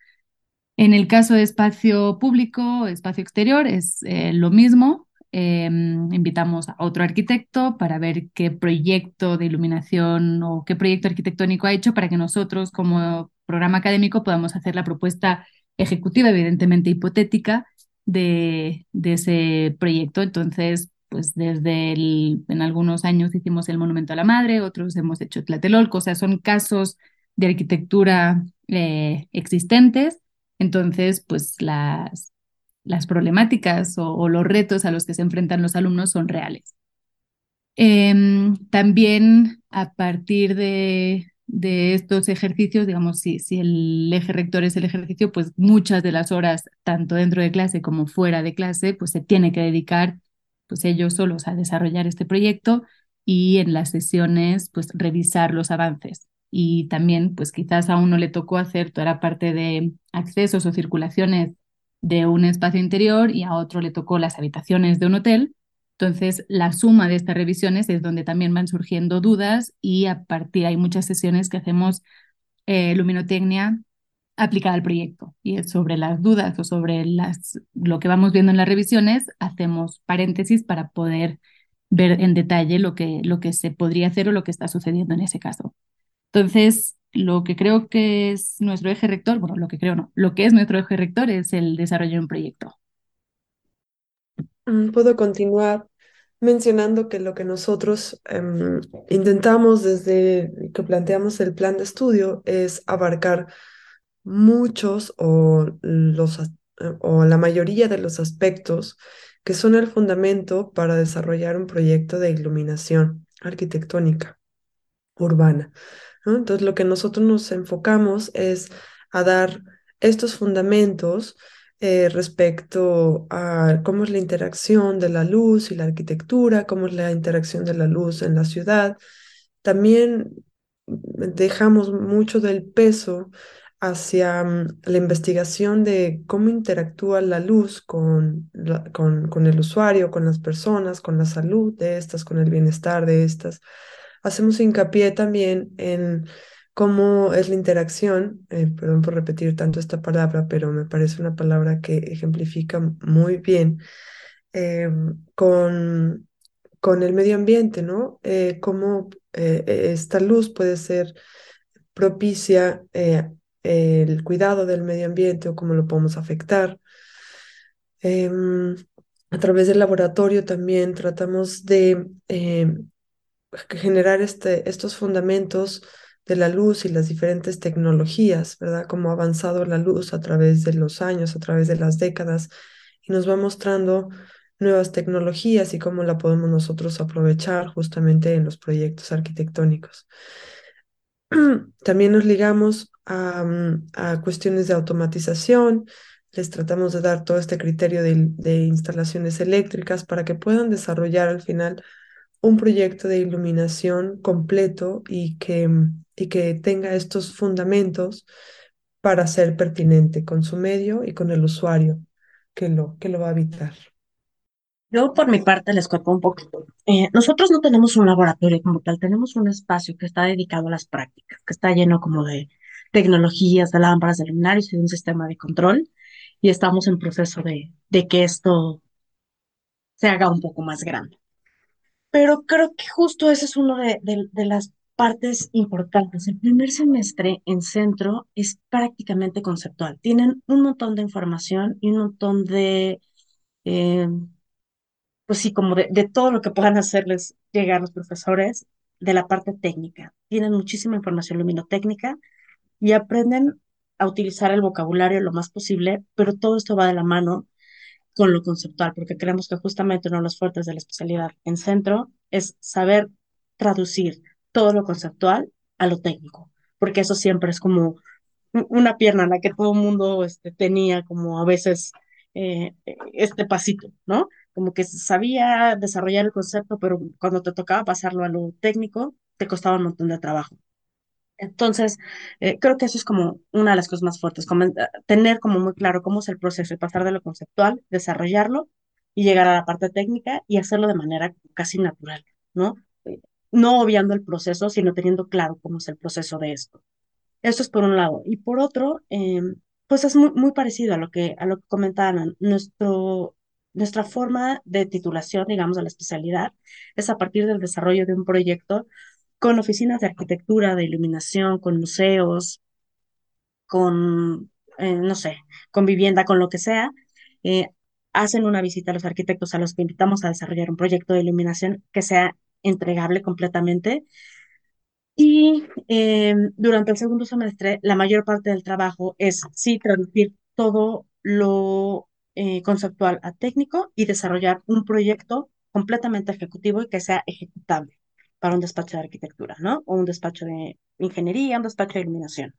[SPEAKER 4] En el caso de espacio público, espacio exterior, es eh, lo mismo. Em, invitamos a otro arquitecto para ver qué proyecto de iluminación o qué proyecto arquitectónico ha hecho para que nosotros como programa académico podamos hacer la propuesta ejecutiva, evidentemente hipotética, de, ese proyecto. Entonces, pues desde el, en algunos años hicimos el Monumento a la Madre, otros hemos hecho Tlatelolco, o sea, son casos de arquitectura eh, existentes. Entonces, pues las, las problemáticas o, los retos a los que se enfrentan los alumnos son reales. Em, también a partir de, de estos ejercicios, digamos, si, si el eje rector es el ejercicio, pues muchas de las horas, tanto dentro de clase como fuera de clase, pues se tiene que dedicar pues ellos solos a desarrollar este proyecto y en las sesiones pues revisar los avances. Y también pues quizás a uno le tocó hacer toda la parte de accesos o circulaciones de un espacio interior y a otro le tocó las habitaciones de un hotel entonces, la suma de estas revisiones es donde también van surgiendo dudas y a partir hay muchas sesiones que hacemos eh, luminotecnia aplicada al proyecto. Y sobre las dudas o sobre las, lo que vamos viendo en las revisiones, hacemos paréntesis para poder ver en detalle lo que, lo que se podría hacer o lo que está sucediendo en ese caso. Entonces, lo que creo que es nuestro eje rector, bueno, lo que creo no, lo que es nuestro eje rector es el desarrollo de un proyecto.
[SPEAKER 5] Mm, puedo continuar mencionando que lo que nosotros em, intentamos desde que planteamos el plan de estudio es abarcar muchos o, los, o la mayoría de los aspectos que son el fundamento para desarrollar un proyecto de iluminación arquitectónica urbana. Entonces, lo que nosotros nos enfocamos es a dar estos fundamentos eh, respecto a cómo es la interacción de la luz y la arquitectura, cómo es la interacción de la luz en la ciudad. También dejamos mucho del peso hacia mm, la investigación de cómo interactúa la luz con, con, con, el usuario, con las personas, con la salud de estas, con el bienestar de estas. Hacemos hincapié también en cómo es la interacción, eh, perdón por repetir tanto esta palabra, pero me parece una palabra que ejemplifica muy bien eh, con, con el medio ambiente, ¿no? Eh, cómo esta luz puede ser propicia el cuidado del medio ambiente o cómo lo podemos afectar. Em, a través del laboratorio también tratamos de generar este, estos fundamentos de la luz y las diferentes tecnologías, ¿verdad? Cómo ha avanzado la luz a través de los años, a través de las décadas, y nos va mostrando nuevas tecnologías y cómo la podemos nosotros aprovechar justamente en los proyectos arquitectónicos. También nos ligamos a, a cuestiones de automatización, les tratamos de dar todo este criterio de, de, instalaciones eléctricas para que puedan desarrollar al final un proyecto de iluminación completo y que, y que tenga estos fundamentos para ser pertinente con su medio y con el usuario que lo, que lo va a habitar.
[SPEAKER 6] Yo por mi parte les cuento un poquito. Eh, nosotros no tenemos un laboratorio como tal, tenemos un espacio que está dedicado a las prácticas, que está lleno como de tecnologías, de lámparas, de luminarios y de un sistema de control. Y estamos en proceso de, de que esto se haga un poco más grande. Pero creo que justo ese es uno de, de, las partes importantes. El primer semestre en centro es prácticamente conceptual. Tienen un montón de información y un montón de... Eh, pues sí, como de, de, todo lo que puedan hacerles llegar los profesores de la parte técnica. Tienen muchísima información luminotécnica y aprenden a utilizar el vocabulario lo más posible, pero todo esto va de la mano con lo conceptual, porque creemos que justamente uno de los fuertes de la especialidad en centro es saber traducir todo lo conceptual a lo técnico, porque eso siempre es como una pierna en la que todo el mundo este, tenía como a veces eh, este pasito, ¿no? como que sabía desarrollar el concepto, pero cuando te tocaba pasarlo a lo técnico, te costaba un montón de trabajo. Entonces, eh, creo que eso es como una de las cosas más fuertes, como, tener como muy claro cómo es el proceso y pasar de lo conceptual, desarrollarlo y llegar a la parte técnica y hacerlo de manera casi natural, ¿no? No obviando el proceso, sino teniendo claro cómo es el proceso de esto. Eso es por un lado. Y por otro, eh, pues es muy, muy parecido a lo que, a lo que comentaban. Nuestro, nuestra forma de titulación, digamos, de la especialidad es a partir del desarrollo de un proyecto con oficinas de arquitectura, de iluminación, con museos, con, eh, no sé, con vivienda, con lo que sea. Eh, hacen una visita a los arquitectos a los que invitamos a desarrollar un proyecto de iluminación que sea entregable completamente. Y eh, durante el segundo semestre, la mayor parte del trabajo es, sí, traducir todo lo conceptual a técnico y desarrollar un proyecto completamente ejecutivo y que sea ejecutable para un despacho de arquitectura, ¿no? O un despacho de ingeniería, un despacho de iluminación.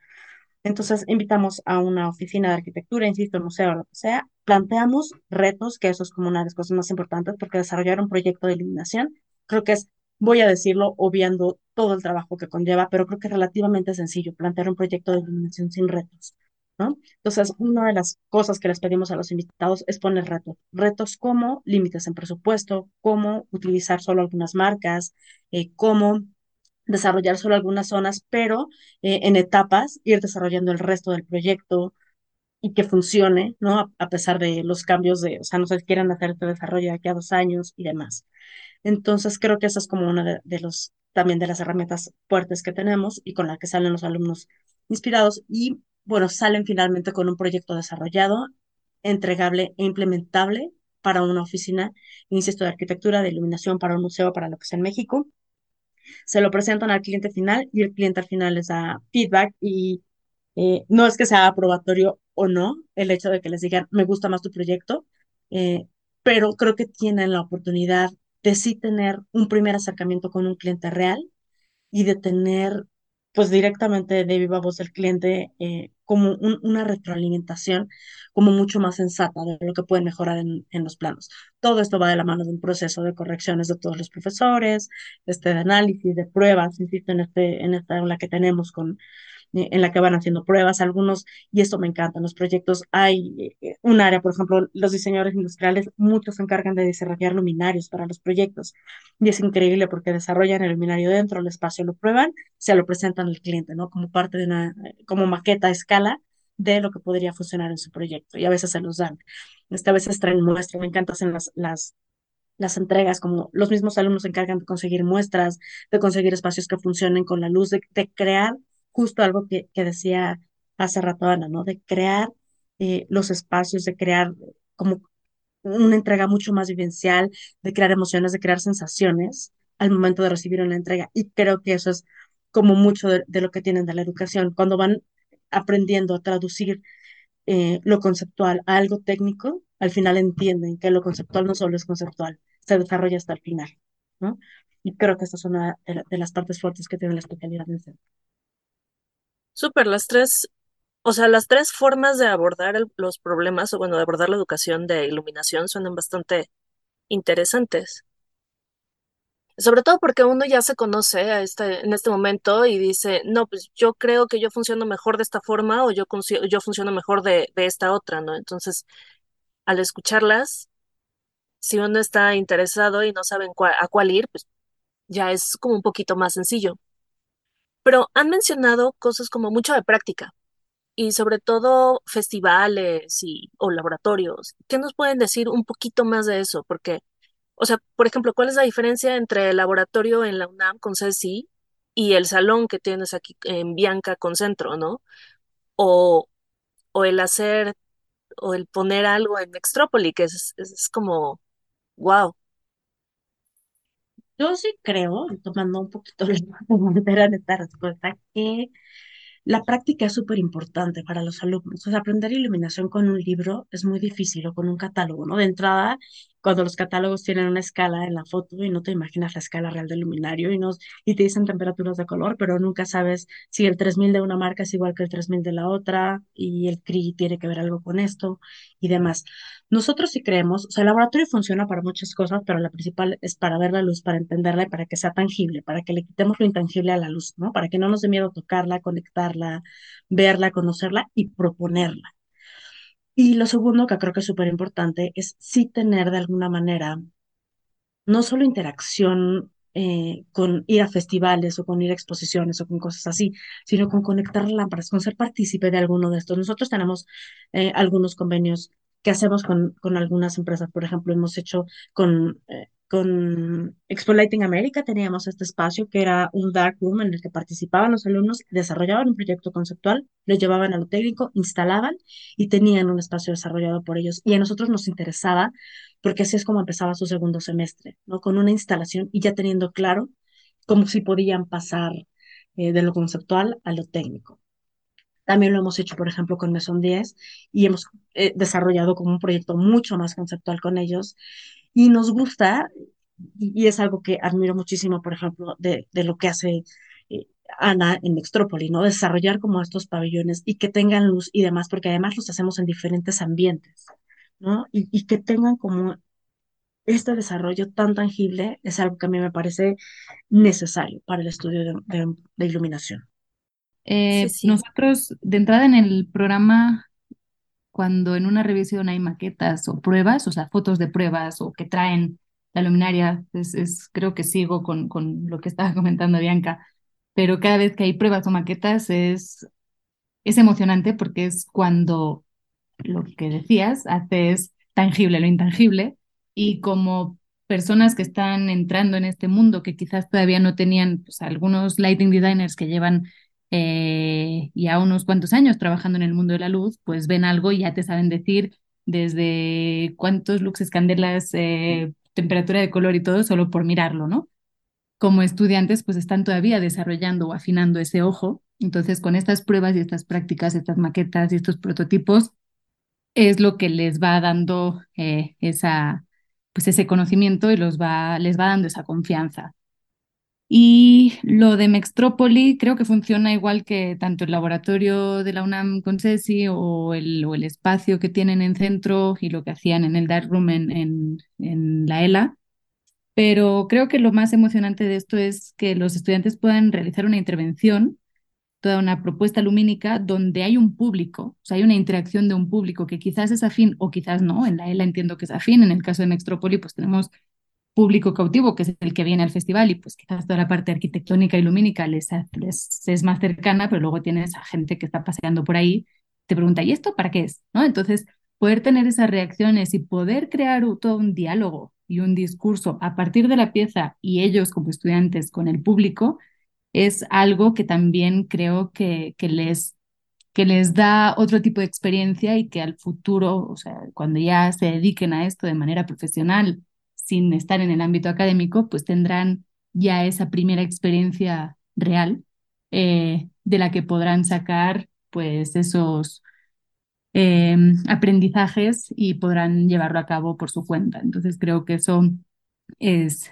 [SPEAKER 6] Entonces, invitamos a una oficina de arquitectura, insisto, museo, lo que sea, planteamos retos, que eso es como una de las cosas más importantes, porque desarrollar un proyecto de iluminación, creo que es, voy a decirlo, obviando todo el trabajo que conlleva, pero creo que es relativamente sencillo plantear un proyecto de iluminación sin retos. ¿No? Entonces, una de las cosas que les pedimos a los invitados es poner retos. Retos como límites en presupuesto, cómo utilizar solo algunas marcas, eh, cómo desarrollar solo algunas zonas, pero eh, en etapas ir desarrollando el resto del proyecto y que funcione, ¿no? A, pesar de los cambios de, o sea, no se quieran hacer este desarrollo de aquí a dos años y demás. Entonces, creo que esa es como una de, de los, también de las herramientas fuertes que tenemos y con la que salen los alumnos inspirados. Y bueno, salen finalmente con un proyecto desarrollado, entregable e implementable para una oficina, insisto, de arquitectura, de iluminación, para un museo, para lo que sea en México. Se lo presentan al cliente final y el cliente al final les da feedback y eh, no es que sea aprobatorio o no el hecho de que les digan, me gusta más tu proyecto, eh, pero creo que tienen la oportunidad de sí tener un primer acercamiento con un cliente real y de tener pues directamente de viva voz del cliente eh, como un, una retroalimentación como mucho más sensata de lo que pueden mejorar en, en, los planos. Todo esto va de la mano de un proceso de correcciones de todos los profesores, este, de análisis, de pruebas, insisto, en, este, en esta aula que tenemos con en la que van haciendo pruebas, algunos, y esto me encanta, en los proyectos hay eh, un área, por ejemplo, los diseñadores industriales, muchos se encargan de desarrollar luminarios para los proyectos, y es increíble porque desarrollan el luminario dentro del espacio, lo prueban, se lo presentan al cliente, ¿no? Como parte de una, como maqueta a escala de lo que podría funcionar en su proyecto, y a veces se los dan. Esta vez traen muestras, me encantan las, las las entregas, como los mismos alumnos se encargan de conseguir muestras, de conseguir espacios que funcionen con la luz, de crear justo algo que, que decía hace rato Ana, ¿no? De crear eh, los espacios, de crear como una entrega mucho más vivencial, de crear emociones, de crear sensaciones al momento de recibir una entrega. Y creo que eso es como mucho de, lo que tienen de la educación. Cuando van aprendiendo a traducir eh, lo conceptual a algo técnico, al final entienden que lo conceptual no solo es conceptual, se desarrolla hasta el final, ¿no? Y creo que esta es una de, las partes fuertes que tiene la especialidad en centro.
[SPEAKER 2] Súper, las tres, o sea, las tres formas de abordar los problemas, o bueno, de abordar la educación de iluminación suenan bastante interesantes. Sobre todo porque uno ya se conoce a este, en este momento y dice, no, pues yo creo que yo funciono mejor de esta forma o yo, yo funciono mejor de, de esta otra, ¿no? Entonces, al escucharlas, si uno está interesado y no sabe a cuál ir, pues ya es como un poquito más sencillo. Pero han mencionado cosas como mucho de práctica y sobre todo festivales y, o laboratorios. ¿Qué nos pueden decir un poquito más de eso? Porque, o sea, por ejemplo, ¿cuál es la diferencia entre el laboratorio en la UNAM con CSI y el salón que tienes aquí en Bianca con Centro, ¿no? O, o el hacer o el poner algo en Extrópoli, que es, es, como, wow.
[SPEAKER 6] Yo sí creo, tomando un poquito la bandera de esta respuesta, que la práctica es súper importante para los alumnos. O sea, aprender iluminación con un libro es muy difícil o con un catálogo, ¿no? De entrada, cuando los catálogos tienen una escala en la foto y no te imaginas la escala real del luminario y, nos, y te dicen temperaturas de color, pero nunca sabes si el 3000 de una marca es igual que el 3000 de la otra y el CRI tiene que ver algo con esto y demás. Nosotros sí creemos, o sea, el laboratorio funciona para muchas cosas, pero la principal es para ver la luz, para entenderla y para que sea tangible, para que le quitemos lo intangible a la luz, ¿no? Para que no nos dé miedo tocarla, conectarla, verla, conocerla y proponerla. Y lo segundo que creo que es súper importante es sí tener de alguna manera no solo interacción eh, con ir a festivales o con ir a exposiciones o con cosas así, sino con conectar lámparas, con ser partícipe de alguno de estos. Nosotros tenemos eh, algunos convenios que hacemos con, con algunas empresas. Por ejemplo, hemos hecho con, eh, con Expo Lighting America, teníamos este espacio que era un dark room en el que participaban los alumnos, desarrollaban un proyecto conceptual, lo llevaban a lo técnico, instalaban y tenían un espacio desarrollado por ellos. Y a nosotros nos interesaba porque así es como empezaba su segundo semestre, ¿no? Con una instalación y ya teniendo claro cómo si podían pasar eh, de lo conceptual a lo técnico. También lo hemos hecho, por ejemplo, con Meson 10 y hemos eh, desarrollado como un proyecto mucho más conceptual con ellos. Y nos gusta, y, es algo que admiro muchísimo, por ejemplo, de, de lo que hace eh, Ana en Extrópoli, ¿no? Desarrollar como estos pabellones y que tengan luz y demás, porque además los hacemos en diferentes ambientes, ¿no? Y, y que tengan como este desarrollo tan tangible es algo que a mí me parece necesario para el estudio de, de iluminación.
[SPEAKER 4] Eh, nosotros, de entrada en el programa, cuando en una revisión hay maquetas o pruebas, o sea, fotos de pruebas o que traen la luminaria, es, creo que sigo con, con lo que estaba comentando Bianca, pero cada vez que hay pruebas o maquetas es, es emocionante porque es cuando lo que decías haces tangible lo intangible y como personas que están entrando en este mundo que quizás todavía no tenían, pues algunos lighting designers que llevan eh, y a unos cuantos años trabajando en el mundo de la luz, pues ven algo y ya te saben decir desde cuántos luxes, candelas, eh, temperatura de color y todo, solo por mirarlo, ¿no? Como estudiantes, pues están todavía desarrollando o afinando ese ojo. Entonces, con estas pruebas y estas prácticas, estas maquetas y estos prototipos, es lo que les va dando eh, esa, pues ese conocimiento y los va, les va dando esa confianza. Y lo de Mextrópoli creo que funciona igual que tanto el laboratorio de la UNAM con CESI o el, o el espacio que tienen en centro y lo que hacían en el Dark Room en, en, en la ELA. Pero creo que lo más emocionante de esto es que los estudiantes puedan realizar una intervención, toda una propuesta lumínica donde hay un público, o sea, hay una interacción de un público que quizás es afín o quizás no. En la ELA entiendo que es afín, en el caso de Mextrópoli pues tenemos público cautivo, que es el que viene al festival, y pues quizás toda la parte arquitectónica y lumínica les, es más cercana, pero luego tienes a gente que está paseando por ahí, te pregunta, ¿y esto para qué es? ¿No? Entonces, poder tener esas reacciones y poder crear todo un diálogo y un discurso a partir de la pieza y ellos como estudiantes con el público, es algo que también creo que, que les que les da otro tipo de experiencia y que al futuro, o sea, cuando ya se dediquen a esto de manera profesional sin estar en el ámbito académico, pues tendrán ya esa primera experiencia real eh, de la que podrán sacar pues esos, em, aprendizajes y podrán llevarlo a cabo por su cuenta. Entonces creo que eso es,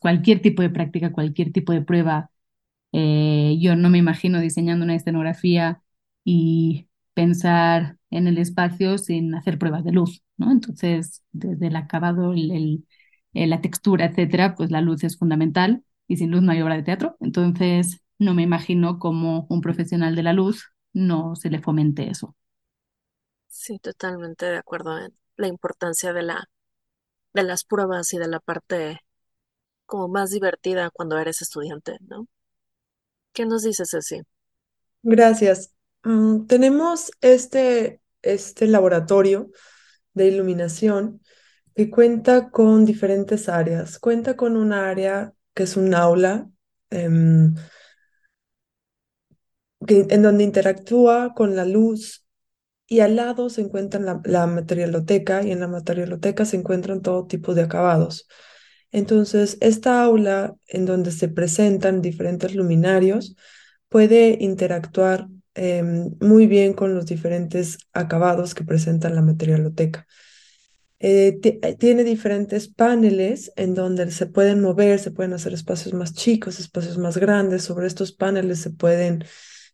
[SPEAKER 4] cualquier tipo de práctica, cualquier tipo de prueba. Eh, yo no me imagino diseñando una escenografía y pensar en el espacio sin hacer pruebas de luz, ¿no? Entonces, desde el acabado, el, la textura, etcétera, pues la luz es fundamental y sin luz no hay obra de teatro. Entonces, no me imagino cómo un profesional de la luz no se le fomente eso.
[SPEAKER 2] Sí, totalmente de acuerdo en la importancia de la de las pruebas y de la parte como más divertida cuando eres estudiante, ¿no? ¿Qué nos dices, Ceci?
[SPEAKER 5] Gracias. Mm, tenemos este, este laboratorio de iluminación que cuenta con diferentes áreas. Cuenta con un área que es un aula em, en donde interactúa con la luz y al lado se encuentra la, materialoteca y en la materialoteca se encuentran todo tipo de acabados. Entonces, esta aula en donde se presentan diferentes luminarios puede interactuar em, muy bien con los diferentes acabados que presenta la materialoteca. Eh, eh, tiene diferentes paneles en donde se pueden mover, se pueden hacer espacios más chicos, espacios más grandes. Sobre estos paneles se pueden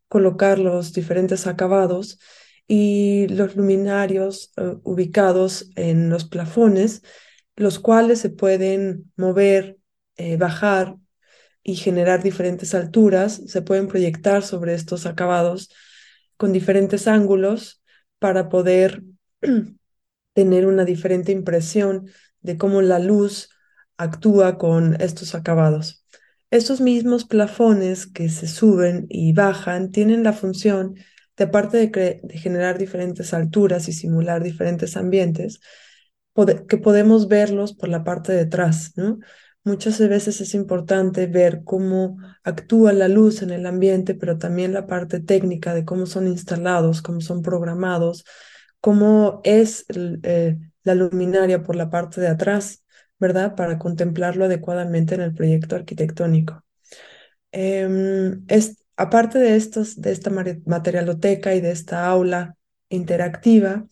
[SPEAKER 5] colocar los diferentes acabados y los luminarios eh, ubicados en los plafones, los cuales se pueden mover, bajar y generar diferentes alturas, se pueden proyectar sobre estos acabados con diferentes ángulos para poder tener una diferente impresión de cómo la luz actúa con estos acabados. Estos mismos plafones que se suben y bajan tienen la función de aparte de, de generar diferentes alturas y simular diferentes ambientes, que podemos verlos por la parte de atrás. Muchas veces es importante ver cómo actúa la luz en el ambiente, pero también la parte técnica de cómo son instalados, cómo son programados, cómo es eh, la luminaria por la parte de atrás, ¿verdad? Para contemplarlo adecuadamente en el proyecto arquitectónico. Em, es, aparte de, estos, de esta materialoteca y de esta aula interactiva,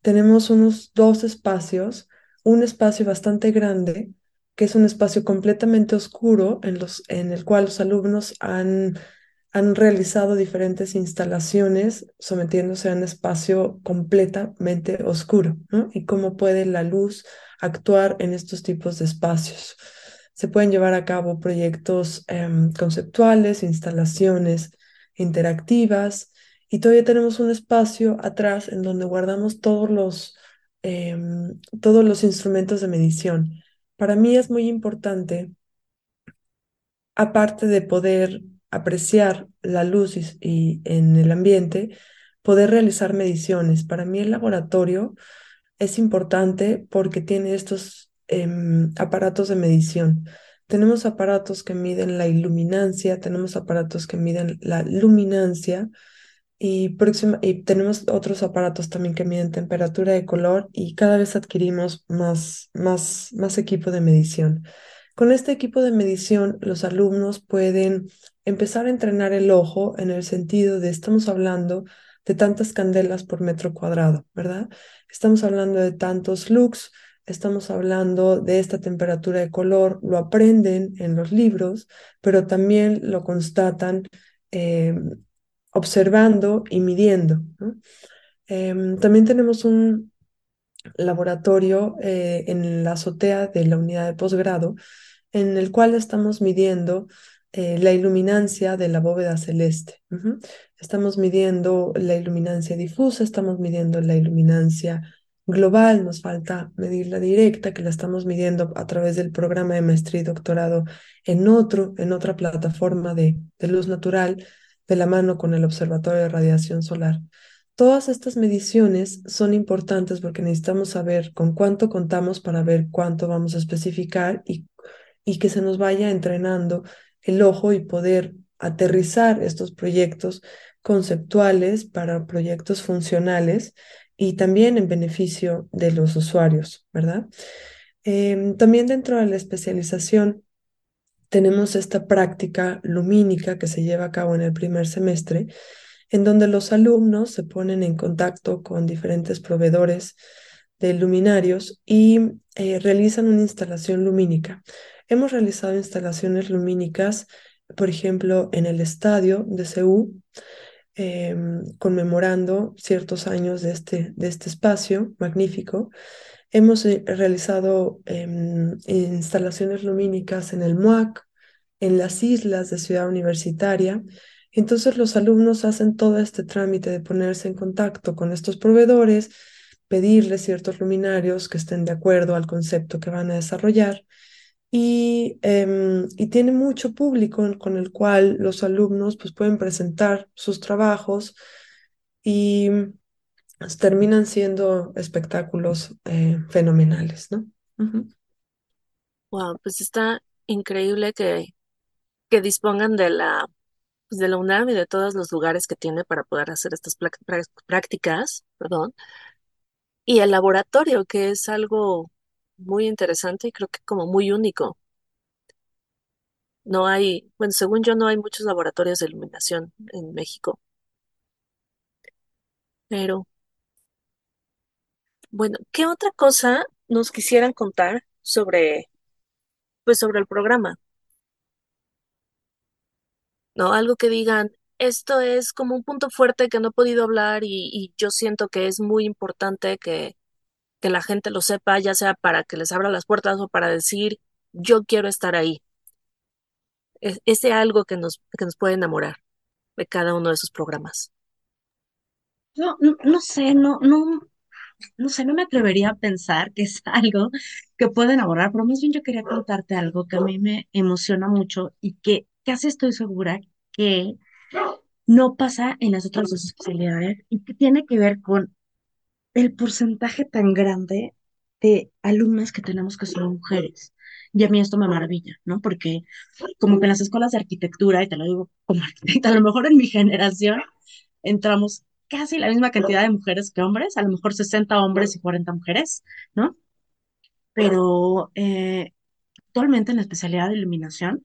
[SPEAKER 5] tenemos unos dos espacios, un espacio bastante grande que es un espacio completamente oscuro en, los, en el cual los alumnos han, han realizado diferentes instalaciones sometiéndose a un espacio completamente oscuro, ¿no? Y cómo puede la luz actuar en estos tipos de espacios. Se pueden llevar a cabo proyectos em, conceptuales, instalaciones interactivas, y todavía tenemos un espacio atrás en donde guardamos todos los, em, todos los instrumentos de medición para mí es muy importante, aparte de poder apreciar la luz y, en el ambiente, poder realizar mediciones. Para mí el laboratorio es importante porque tiene estos em, aparatos de medición. Tenemos aparatos que miden la iluminancia, tenemos aparatos que miden la luminancia, y, próxima, y tenemos otros aparatos también que miden temperatura de color y cada vez adquirimos más, más, más equipo de medición. Con este equipo de medición, los alumnos pueden empezar a entrenar el ojo en el sentido de, estamos hablando de tantas candelas por metro cuadrado, ¿verdad? Estamos hablando de tantos lux, estamos hablando de esta temperatura de color, lo aprenden en los libros, pero también lo constatan eh, observando y midiendo. Em, también tenemos un laboratorio eh, en la azotea de la unidad de posgrado en el cual estamos midiendo eh, la iluminancia de la bóveda celeste. Estamos midiendo la iluminancia difusa, estamos midiendo la iluminancia global, nos falta medir la directa, que la estamos midiendo a través del programa de maestría y doctorado en otro, en otra plataforma de, de luz natural de la mano con el Observatorio de Radiación Solar. Todas estas mediciones son importantes porque necesitamos saber con cuánto contamos para ver cuánto vamos a especificar y, y que se nos vaya entrenando el ojo y poder aterrizar estos proyectos conceptuales para proyectos funcionales y también en beneficio de los usuarios, ¿verdad? Em, también dentro de la especialización tenemos esta práctica lumínica que se lleva a cabo en el primer semestre, en donde los alumnos se ponen en contacto con diferentes proveedores de luminarios y eh, realizan una instalación lumínica. Hemos realizado instalaciones lumínicas, por ejemplo, en el estadio de CEU, em, conmemorando ciertos años de este, de este espacio magnífico. Hemos eh, realizado em, instalaciones lumínicas en el MUAC, en las islas de Ciudad Universitaria. Entonces los alumnos hacen todo este trámite de ponerse en contacto con estos proveedores, pedirles ciertos luminarios que estén de acuerdo al concepto que van a desarrollar. Y, em, y tiene mucho público con el cual los alumnos pues, pueden presentar sus trabajos y pues, terminan siendo espectáculos eh, fenomenales, ¿no?
[SPEAKER 2] Wow, pues está increíble que, que dispongan de la, pues, de la UNAM y de todos los lugares que tiene para poder hacer estas prácticas, perdón, y el laboratorio, que es algo muy interesante y creo que como muy único. No hay, bueno, según yo no hay muchos laboratorios de iluminación en México. Pero, bueno, ¿qué otra cosa nos quisieran contar sobre, pues sobre el programa? ¿No? Algo que digan, esto es como un punto fuerte que no he podido hablar y, y yo siento que es muy importante que, que la gente lo sepa, ya sea para que les abra las puertas o para decir, yo quiero estar ahí. Es, ese algo que nos, que nos puede enamorar de cada uno de esos programas.
[SPEAKER 6] No, no, no sé, no, no, no sé, no me atrevería a pensar que es algo que puede enamorar, pero más bien yo quería contarte algo que a mí me emociona mucho y que casi estoy segura que no pasa en las otras dos especialidades y que tiene que ver con el porcentaje tan grande de alumnas que tenemos que son mujeres. Y a mí esto me maravilla, ¿no? Porque como que en las escuelas de arquitectura, y te lo digo como arquitecta, a lo mejor en mi generación entramos casi la misma cantidad de mujeres que hombres, a lo mejor 60 hombres y 40 mujeres, ¿no? Pero eh, actualmente en la especialidad de iluminación,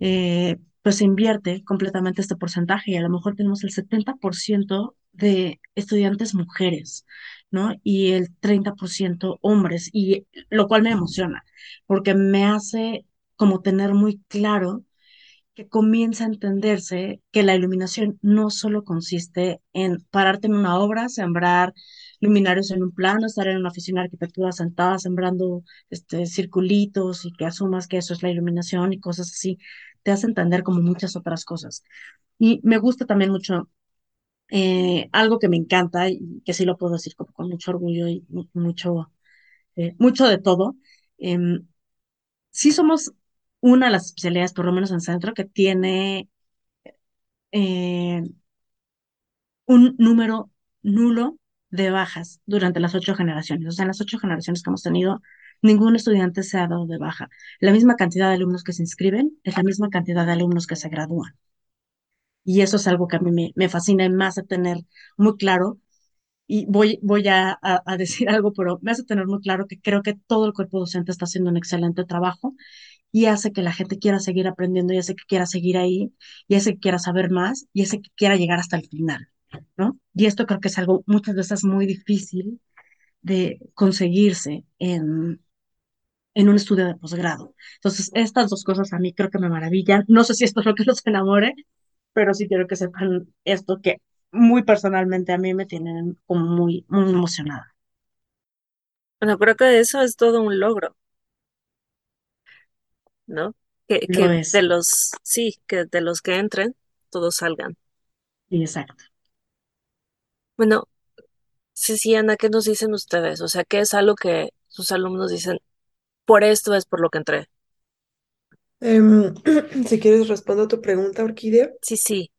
[SPEAKER 6] eh, pues se invierte completamente este porcentaje y a lo mejor tenemos el 70% de estudiantes mujeres, ¿no? Y el 30% hombres, y lo cual me emociona, porque me hace como tener muy claro que comienza a entenderse que la iluminación no solo consiste en pararte en una obra, sembrar luminarios en un plano, estar en una oficina de arquitectura sentada sembrando este, circulitos y que asumas que eso es la iluminación y cosas así, te hace entender como muchas otras cosas. Y me gusta también mucho eh, algo que me encanta y que sí lo puedo decir con, mucho orgullo y mucho, eh, mucho de todo. Em, sí somos una de las especialidades, por lo menos en centro, que tiene eh, un número nulo de bajas durante las ocho generaciones. O sea, en las ocho generaciones que hemos tenido, ningún estudiante se ha dado de baja. La misma cantidad de alumnos que se inscriben es la misma cantidad de alumnos que se gradúan. Y eso es algo que a mí me, fascina y me hace tener muy claro, y voy, voy a, a, decir algo, pero me hace tener muy claro que creo que todo el cuerpo docente está haciendo un excelente trabajo y hace que la gente quiera seguir aprendiendo y hace que quiera seguir ahí y hace que quiera saber más y hace que quiera llegar hasta el final, ¿no? Y esto creo que es algo muchas veces muy difícil de conseguirse en, en un estudio de posgrado. Entonces, estas dos cosas a mí creo que me maravillan. No sé si esto es lo que los enamore, pero sí quiero que sepan esto que muy personalmente a mí me tienen como muy, muy emocionada.
[SPEAKER 2] Bueno, creo que eso es todo un logro. ¿no? Que, que de los, sí, que de los que entren, todos salgan.
[SPEAKER 6] exacto.
[SPEAKER 2] Bueno, sí, Ana, ¿qué nos dicen ustedes? O sea, ¿qué es algo que sus alumnos dicen? Por esto es por lo que entré.
[SPEAKER 5] Em, si quieres respondo a tu pregunta, Orquídea.
[SPEAKER 2] Sí, sí.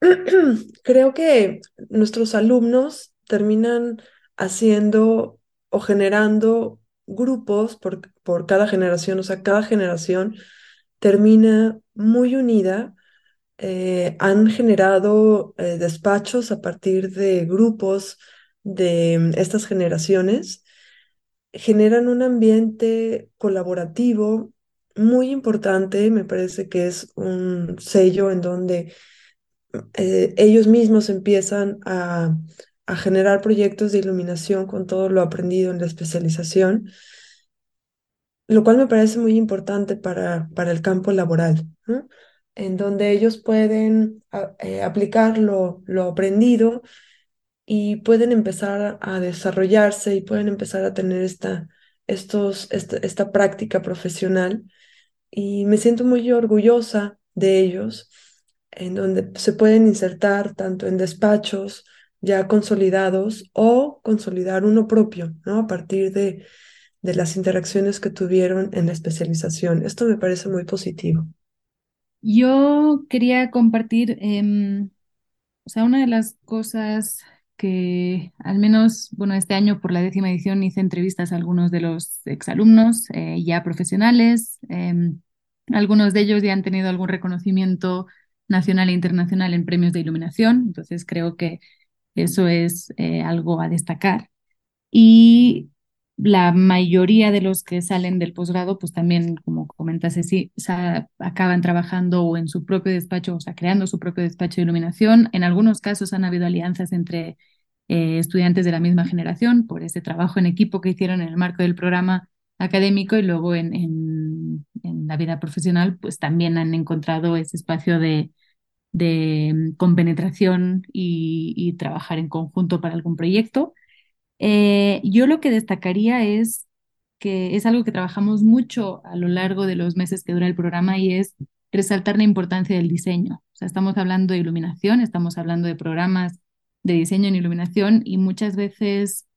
[SPEAKER 5] Creo que nuestros alumnos terminan haciendo o generando grupos por, por cada generación, o sea, cada generación termina muy unida. Eh, han generado eh, despachos a partir de grupos de mm, estas generaciones, generan un ambiente colaborativo muy importante, me parece que es un sello en donde eh, ellos mismos empiezan a, a generar proyectos de iluminación con todo lo aprendido en la especialización, lo cual me parece muy importante para, para el campo laboral, en donde ellos pueden eh, aplicar lo, lo aprendido y pueden empezar a desarrollarse y pueden empezar a tener esta, estos, esta, esta práctica profesional. Y me siento muy orgullosa de ellos, en donde se pueden insertar tanto en despachos ya consolidados o consolidar uno propio, ¿no? A partir de, de las interacciones que tuvieron en la especialización. Esto me parece muy positivo.
[SPEAKER 4] Yo quería compartir, em, o sea, una de las cosas que al menos, bueno, este año por la décima edición hice entrevistas a algunos de los exalumnos eh, ya profesionales. em, algunos de ellos ya han tenido algún reconocimiento nacional e internacional en premios de iluminación, entonces creo que eso es eh, algo a destacar. Y la mayoría de los que salen del posgrado, pues también, como comentas, sí, acaban trabajando o en su propio despacho, o sea, creando su propio despacho de iluminación. En algunos casos han habido alianzas entre eh, estudiantes de la misma generación por ese trabajo en equipo que hicieron en el marco del programa académico y luego en, la vida profesional, pues también han encontrado ese espacio de, de compenetración y, y trabajar en conjunto para algún proyecto. Eh, yo lo que destacaría es que es algo que trabajamos mucho a lo largo de los meses que dura el programa y es resaltar la importancia del diseño. Estamos hablando de iluminación, estamos hablando de programas de diseño en iluminación y muchas veces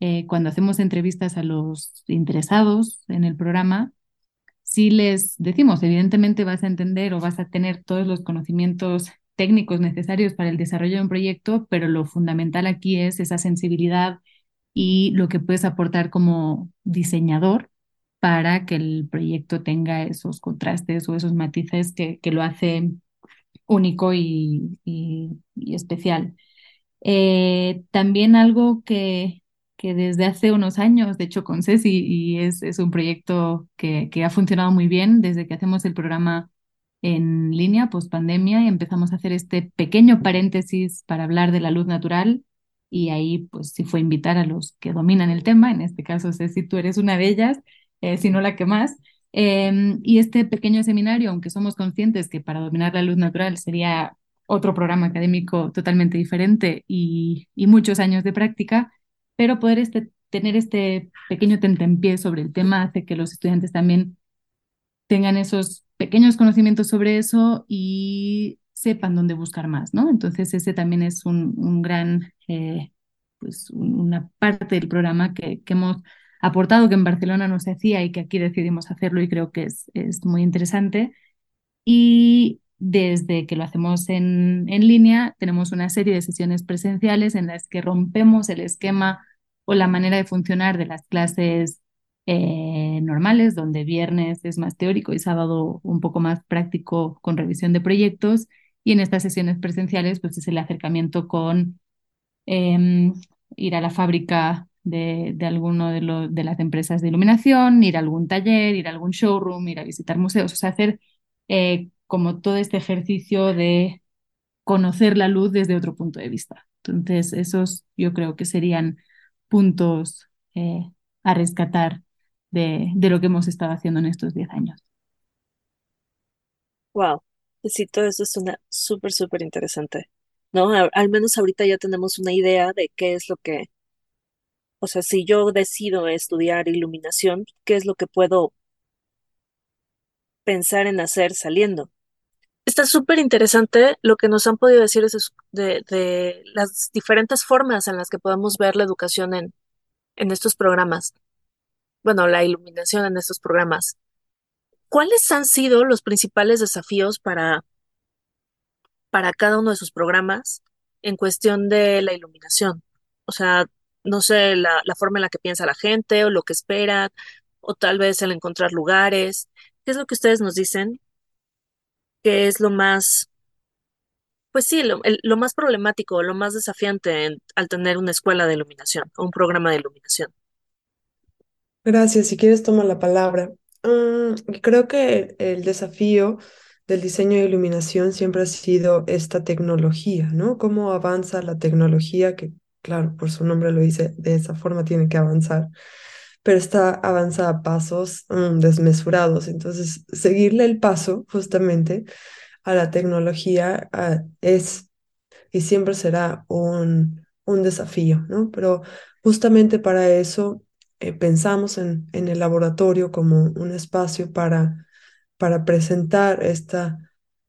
[SPEAKER 4] eh, cuando hacemos entrevistas a los interesados en el programa, si les decimos, evidentemente vas a entender o vas a tener todos los conocimientos técnicos necesarios para el desarrollo de un proyecto, pero lo fundamental aquí es esa sensibilidad y lo que puedes aportar como diseñador para que el proyecto tenga esos contrastes o esos matices que, que lo hacen único y, y, y especial. Eh, también algo que, que desde hace unos años, de hecho con Ceci, y es, es un proyecto que, que ha funcionado muy bien desde que hacemos el programa en línea, post pandemia, y empezamos a hacer este pequeño paréntesis para hablar de la luz natural. Y ahí, pues sí fue invitar a los que dominan el tema, en este caso Ceci, tú eres una de ellas, eh, si no la que más. Eh, y este pequeño seminario, aunque somos conscientes que para dominar la luz natural sería otro programa académico totalmente diferente y, y muchos años de práctica, pero poder este, tener este pequeño tentempié sobre el tema hace que los estudiantes también tengan esos pequeños conocimientos sobre eso y sepan dónde buscar más, ¿no? Entonces ese también es un, un gran, eh, pues una parte del programa que, que, hemos aportado, que en Barcelona no se hacía y que aquí decidimos hacerlo y creo que es, es muy interesante. Y desde que lo hacemos en, en línea, tenemos una serie de sesiones presenciales en las que rompemos el esquema o la manera de funcionar de las clases eh, normales, donde viernes es más teórico y sábado un poco más práctico con revisión de proyectos. Y en estas sesiones presenciales, pues es el acercamiento con eh, ir a la fábrica de, de alguno de, de, las empresas de iluminación, ir a algún taller, ir a algún showroom, ir a visitar museos, o sea, hacer eh, como todo este ejercicio de conocer la luz desde otro punto de vista. Entonces, esos yo creo que serían puntos eh, a rescatar de, de, lo que hemos estado haciendo en estos 10 años.
[SPEAKER 2] Wow, sí, todo eso es una súper, súper interesante, ¿no? Al, menos ahorita ya tenemos una idea de qué es lo que, o sea, si yo decido estudiar iluminación, ¿qué es lo que puedo pensar en hacer saliendo? Está súper interesante lo que nos han podido decir de, de, las diferentes formas en las que podemos ver la educación en, en estos programas. Bueno, la iluminación en estos programas. ¿Cuáles han sido los principales desafíos para, para cada uno de sus programas en cuestión de la iluminación? O sea, no sé, la, forma en la que piensa la gente o lo que espera, o tal vez el encontrar lugares. ¿Qué es lo que ustedes nos dicen que es lo más, pues sí, lo, más problemático, lo más desafiante al tener una escuela de iluminación o un programa de iluminación.
[SPEAKER 5] Gracias, si quieres toma la palabra. Um, creo que el desafío del diseño de iluminación siempre ha sido esta tecnología, ¿no? Cómo avanza la tecnología, que claro, por su nombre lo dice, de esa forma tiene que avanzar, pero está avanza a pasos mm, desmesurados. Entonces, seguirle el paso justamente a la tecnología ah, es y siempre será un, un desafío, ¿no? Pero justamente para eso eh, pensamos en, en el laboratorio como un espacio para para presentar esta,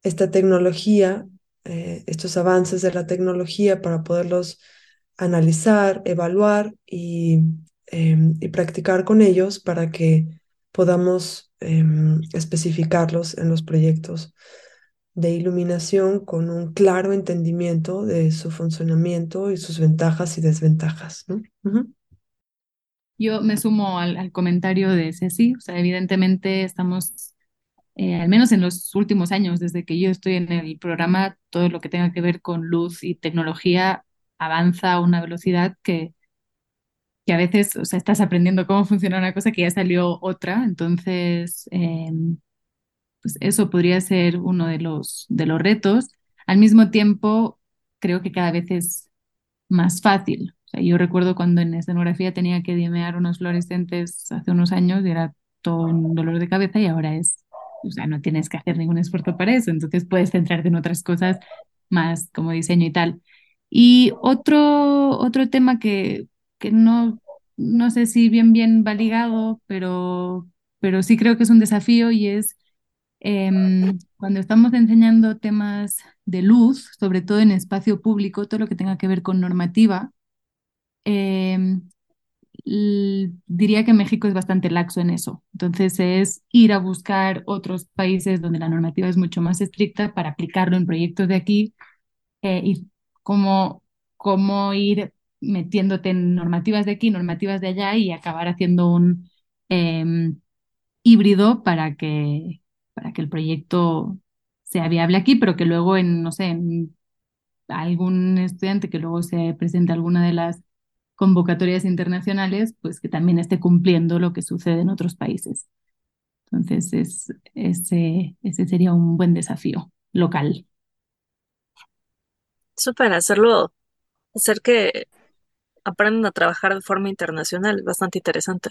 [SPEAKER 5] esta tecnología, eh, estos avances de la tecnología para poderlos analizar, evaluar y, em, y practicar con ellos para que podamos em, especificarlos en los proyectos de iluminación con un claro entendimiento de su funcionamiento y sus ventajas y desventajas.
[SPEAKER 4] Yo me sumo al, al comentario de Ceci, o sea, evidentemente estamos eh, al menos en los últimos años, desde que yo estoy en el programa, todo lo que tenga que ver con luz y tecnología avanza a una velocidad que, que a veces, o sea, estás aprendiendo cómo funciona una cosa que ya salió otra, entonces, em, pues eso podría ser uno de los, de los retos. Al mismo tiempo, creo que cada vez es más fácil. O sea, yo recuerdo cuando en escenografía tenía que dimear unos fluorescentes hace unos años y era todo un dolor de cabeza y ahora es o sea, no tienes que hacer ningún esfuerzo para eso, entonces puedes centrarte en otras cosas más como diseño y tal. Y otro, otro tema que, que no, no sé si bien bien va ligado, pero, pero sí creo que es un desafío y es em, cuando estamos enseñando temas de luz, sobre todo en espacio público, todo lo que tenga que ver con normativa, eh, diría que México es bastante laxo en eso. Entonces es ir a buscar otros países donde la normativa es mucho más estricta para aplicarlo en proyectos de aquí eh, y cómo, cómo ir metiéndote en normativas de aquí, normativas de allá y acabar haciendo un em, híbrido para que, para que el proyecto sea viable aquí, pero que luego en, no sé, en algún estudiante que luego se presente alguna de las convocatorias internacionales, pues que también esté cumpliendo lo que sucede en otros países. Entonces, es, ese, ese sería un buen desafío local.
[SPEAKER 2] Súper, hacerlo, hacer que aprendan a trabajar de forma internacional, bastante interesante.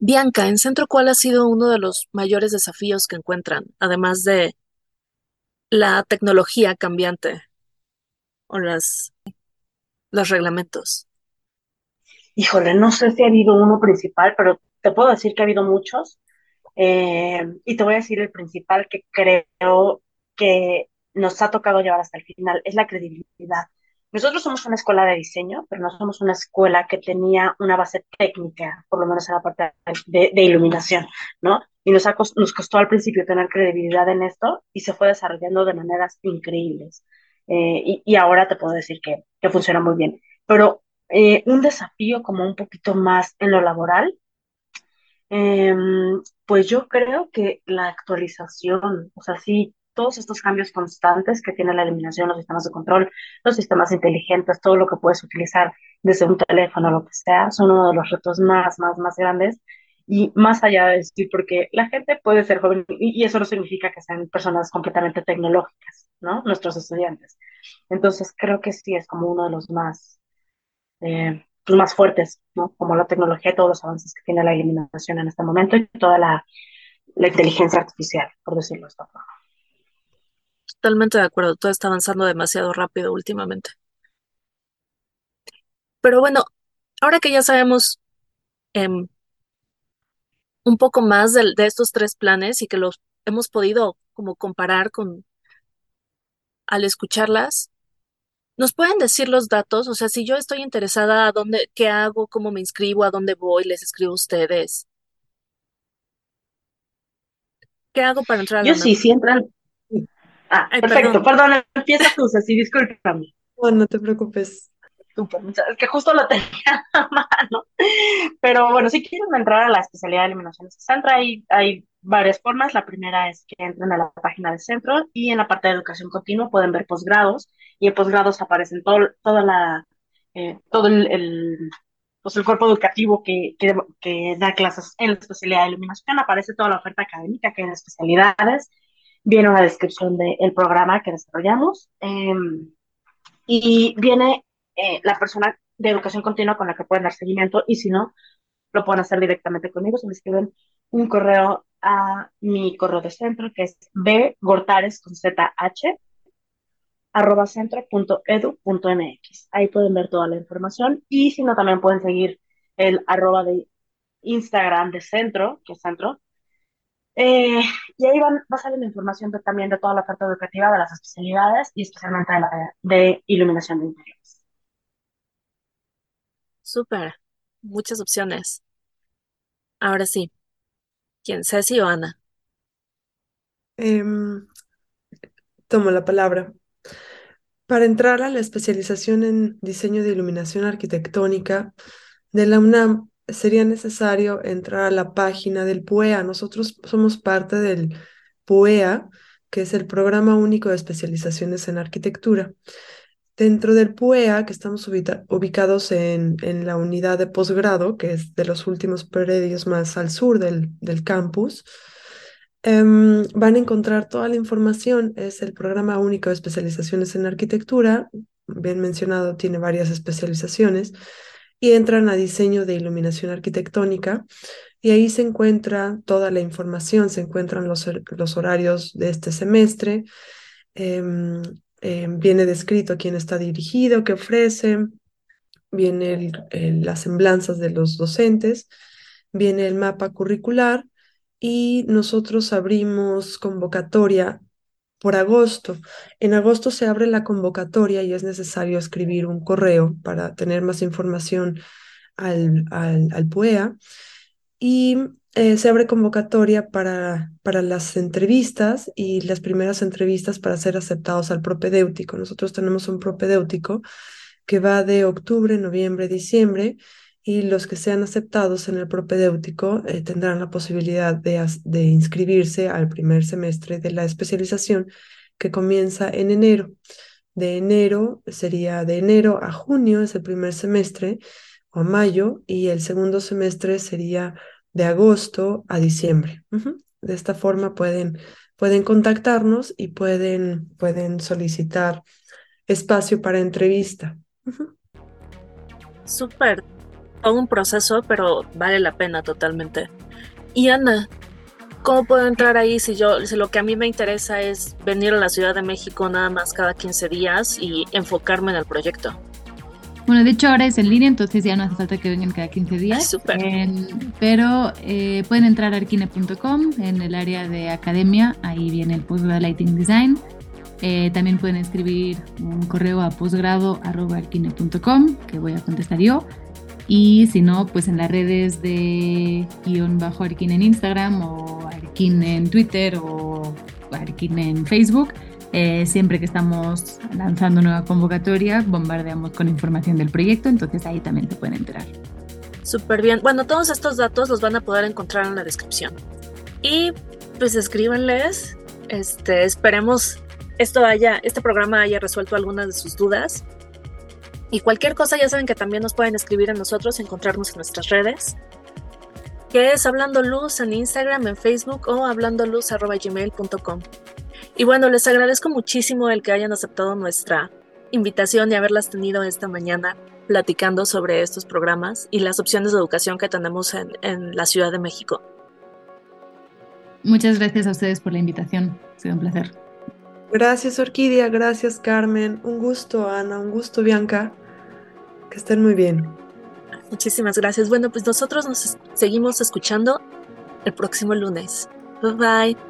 [SPEAKER 2] Bianca, en Centro, ¿cuál ha sido uno de los mayores desafíos que encuentran, además de la tecnología cambiante o las los reglamentos?
[SPEAKER 6] Híjole, no sé si ha habido uno principal, pero te puedo decir que ha habido muchos. Eh, y te voy a decir el principal que creo que nos ha tocado llevar hasta el final, es la credibilidad. Nosotros somos una escuela de diseño, pero no somos una escuela que tenía una base técnica, por lo menos en la parte de, iluminación, ¿no? Y nos, nos costó al principio tener credibilidad en esto y se fue desarrollando de maneras increíbles. Eh, y, ahora te puedo decir que, que funciona muy bien. Pero eh, un desafío como un poquito más en lo laboral, em, pues yo creo que la actualización, o sea, sí, todos estos cambios constantes que tiene la eliminación, los sistemas de control, los sistemas inteligentes, todo lo que puedes utilizar desde un teléfono, lo que sea, son uno de los retos más, más, más grandes. Y más allá de decir, porque la gente puede ser joven y, eso no significa que sean personas completamente tecnológicas. ¿no? Nuestros estudiantes. Entonces, creo que sí es como uno de los más, eh, pues, más fuertes, ¿no? Como la tecnología y todos los avances que tiene la eliminación en este momento y toda la, la inteligencia artificial, por decirlo de.
[SPEAKER 2] Totalmente de acuerdo, todo está avanzando demasiado rápido últimamente. Pero bueno, ahora que ya sabemos em, un poco más de, de, estos tres planes y que los hemos podido como comparar con al escucharlas, ¿nos pueden decir los datos? O sea, si yo estoy interesada, ¿a dónde, qué hago, cómo me inscribo, a dónde voy, les escribo a ustedes? ¿Qué hago para entrar a
[SPEAKER 6] Yo sí, sí entran. Ah, perfecto, perdón. empieza tú, Ceci, discúlpame.
[SPEAKER 5] No, no te preocupes.
[SPEAKER 6] Es que justo lo tenía a mano. Pero bueno, si quieren entrar a la especialidad de eliminación centro, hay, hay varias formas. La primera es que entren a la página del centro y en la parte de educación continua pueden ver posgrados y en posgrados aparecen todo, toda la, eh, todo el, pues el cuerpo educativo que, que, da clases en la especialidad de iluminación, aparece toda la oferta académica que hay en especialidades, viene una descripción del programa que desarrollamos em, y viene eh, la persona de educación continua con la que pueden dar seguimiento y si no, lo pueden hacer directamente conmigo, se me escriben un correo a mi correo de centro que es bgortares con zh arroba centro.edu.mx. Ahí pueden ver toda la información y si no, también pueden seguir el arroba de Instagram de centro, que es centro. Eh, y ahí van, va a salir la información también de toda la oferta educativa de las especialidades y especialmente de, la, de iluminación de interiores.
[SPEAKER 2] Súper, muchas opciones. Ahora sí, ¿quién? Ceci o Ana?
[SPEAKER 5] Em, tomo la palabra. Para entrar a la especialización en diseño de iluminación arquitectónica de la UNAM, sería necesario entrar a la página del PUEA. Nosotros somos parte del PUEA, que es el Programa Único de Especializaciones en Arquitectura. Dentro del PUEA, que estamos ubicados en, en, la unidad de posgrado, que es de los últimos predios más al sur del, del campus, em, van a encontrar toda la información. Es el Programa Único de Especializaciones en Arquitectura. Bien mencionado, tiene varias especializaciones y entran a diseño de iluminación arquitectónica y ahí se encuentra toda la información, se encuentran los, los horarios de este semestre, em, em, viene descrito quién está dirigido, qué ofrece, viene las semblanzas de los docentes, viene el mapa curricular y nosotros abrimos convocatoria por agosto. En agosto se abre la convocatoria y es necesario escribir un correo para tener más información al, al, PUEA. Y eh, se abre convocatoria para, para las entrevistas y las primeras entrevistas para ser aceptados al propedéutico. Nosotros tenemos un propedéutico que va de octubre, noviembre, diciembre y los que sean aceptados en el propedéutico eh, tendrán la posibilidad de, inscribirse al primer semestre de la especialización que comienza en enero. De enero sería de enero a junio, es el primer semestre, o a mayo, y el segundo semestre sería de agosto a diciembre. De esta forma pueden, pueden contactarnos y pueden, pueden solicitar espacio para entrevista.
[SPEAKER 2] Súper, todo un proceso, pero vale la pena totalmente. Y Ana, ¿cómo puedo entrar ahí si yo, si lo que a mí me interesa es venir a la Ciudad de México nada más cada 15 días y enfocarme en el proyecto?
[SPEAKER 4] Bueno, de hecho ahora es en línea, entonces ya no hace falta que vengan cada 15 días.
[SPEAKER 2] Súper.
[SPEAKER 4] pero eh, pueden entrar a arquine.com en el área de academia, ahí viene el posgrado Lighting Design. Eh, también pueden escribir un correo a posgrado.arquine.com que voy a contestar yo. Y si no, pues en las redes de guion bajo Arkin en Instagram o Arkin en Twitter o Arkin en Facebook. Eh, siempre que estamos lanzando nueva convocatoria, bombardeamos con información del proyecto, entonces ahí también se pueden enterar.
[SPEAKER 2] Súper bien. Bueno, todos estos datos los van a poder encontrar en la descripción. Y pues escríbanles. Este, esperemos esto haya, este programa haya resuelto algunas de sus dudas. Y cualquier cosa ya saben que también nos pueden escribir a nosotros, encontrarnos en nuestras redes, que es Hablando Luz en Instagram, en Facebook o hablandoluz.gmail.com. Y bueno, les agradezco muchísimo el que hayan aceptado nuestra invitación y haberlas tenido esta mañana platicando sobre estos programas y las opciones de educación que tenemos en, en la Ciudad de México.
[SPEAKER 4] Muchas gracias a ustedes por la invitación. Ha sido un placer.
[SPEAKER 5] Gracias Orquídea, gracias Carmen, un gusto Ana, un gusto Bianca, que estén muy bien.
[SPEAKER 2] Muchísimas gracias. Bueno, pues nosotros nos seguimos escuchando el próximo lunes. Bye bye.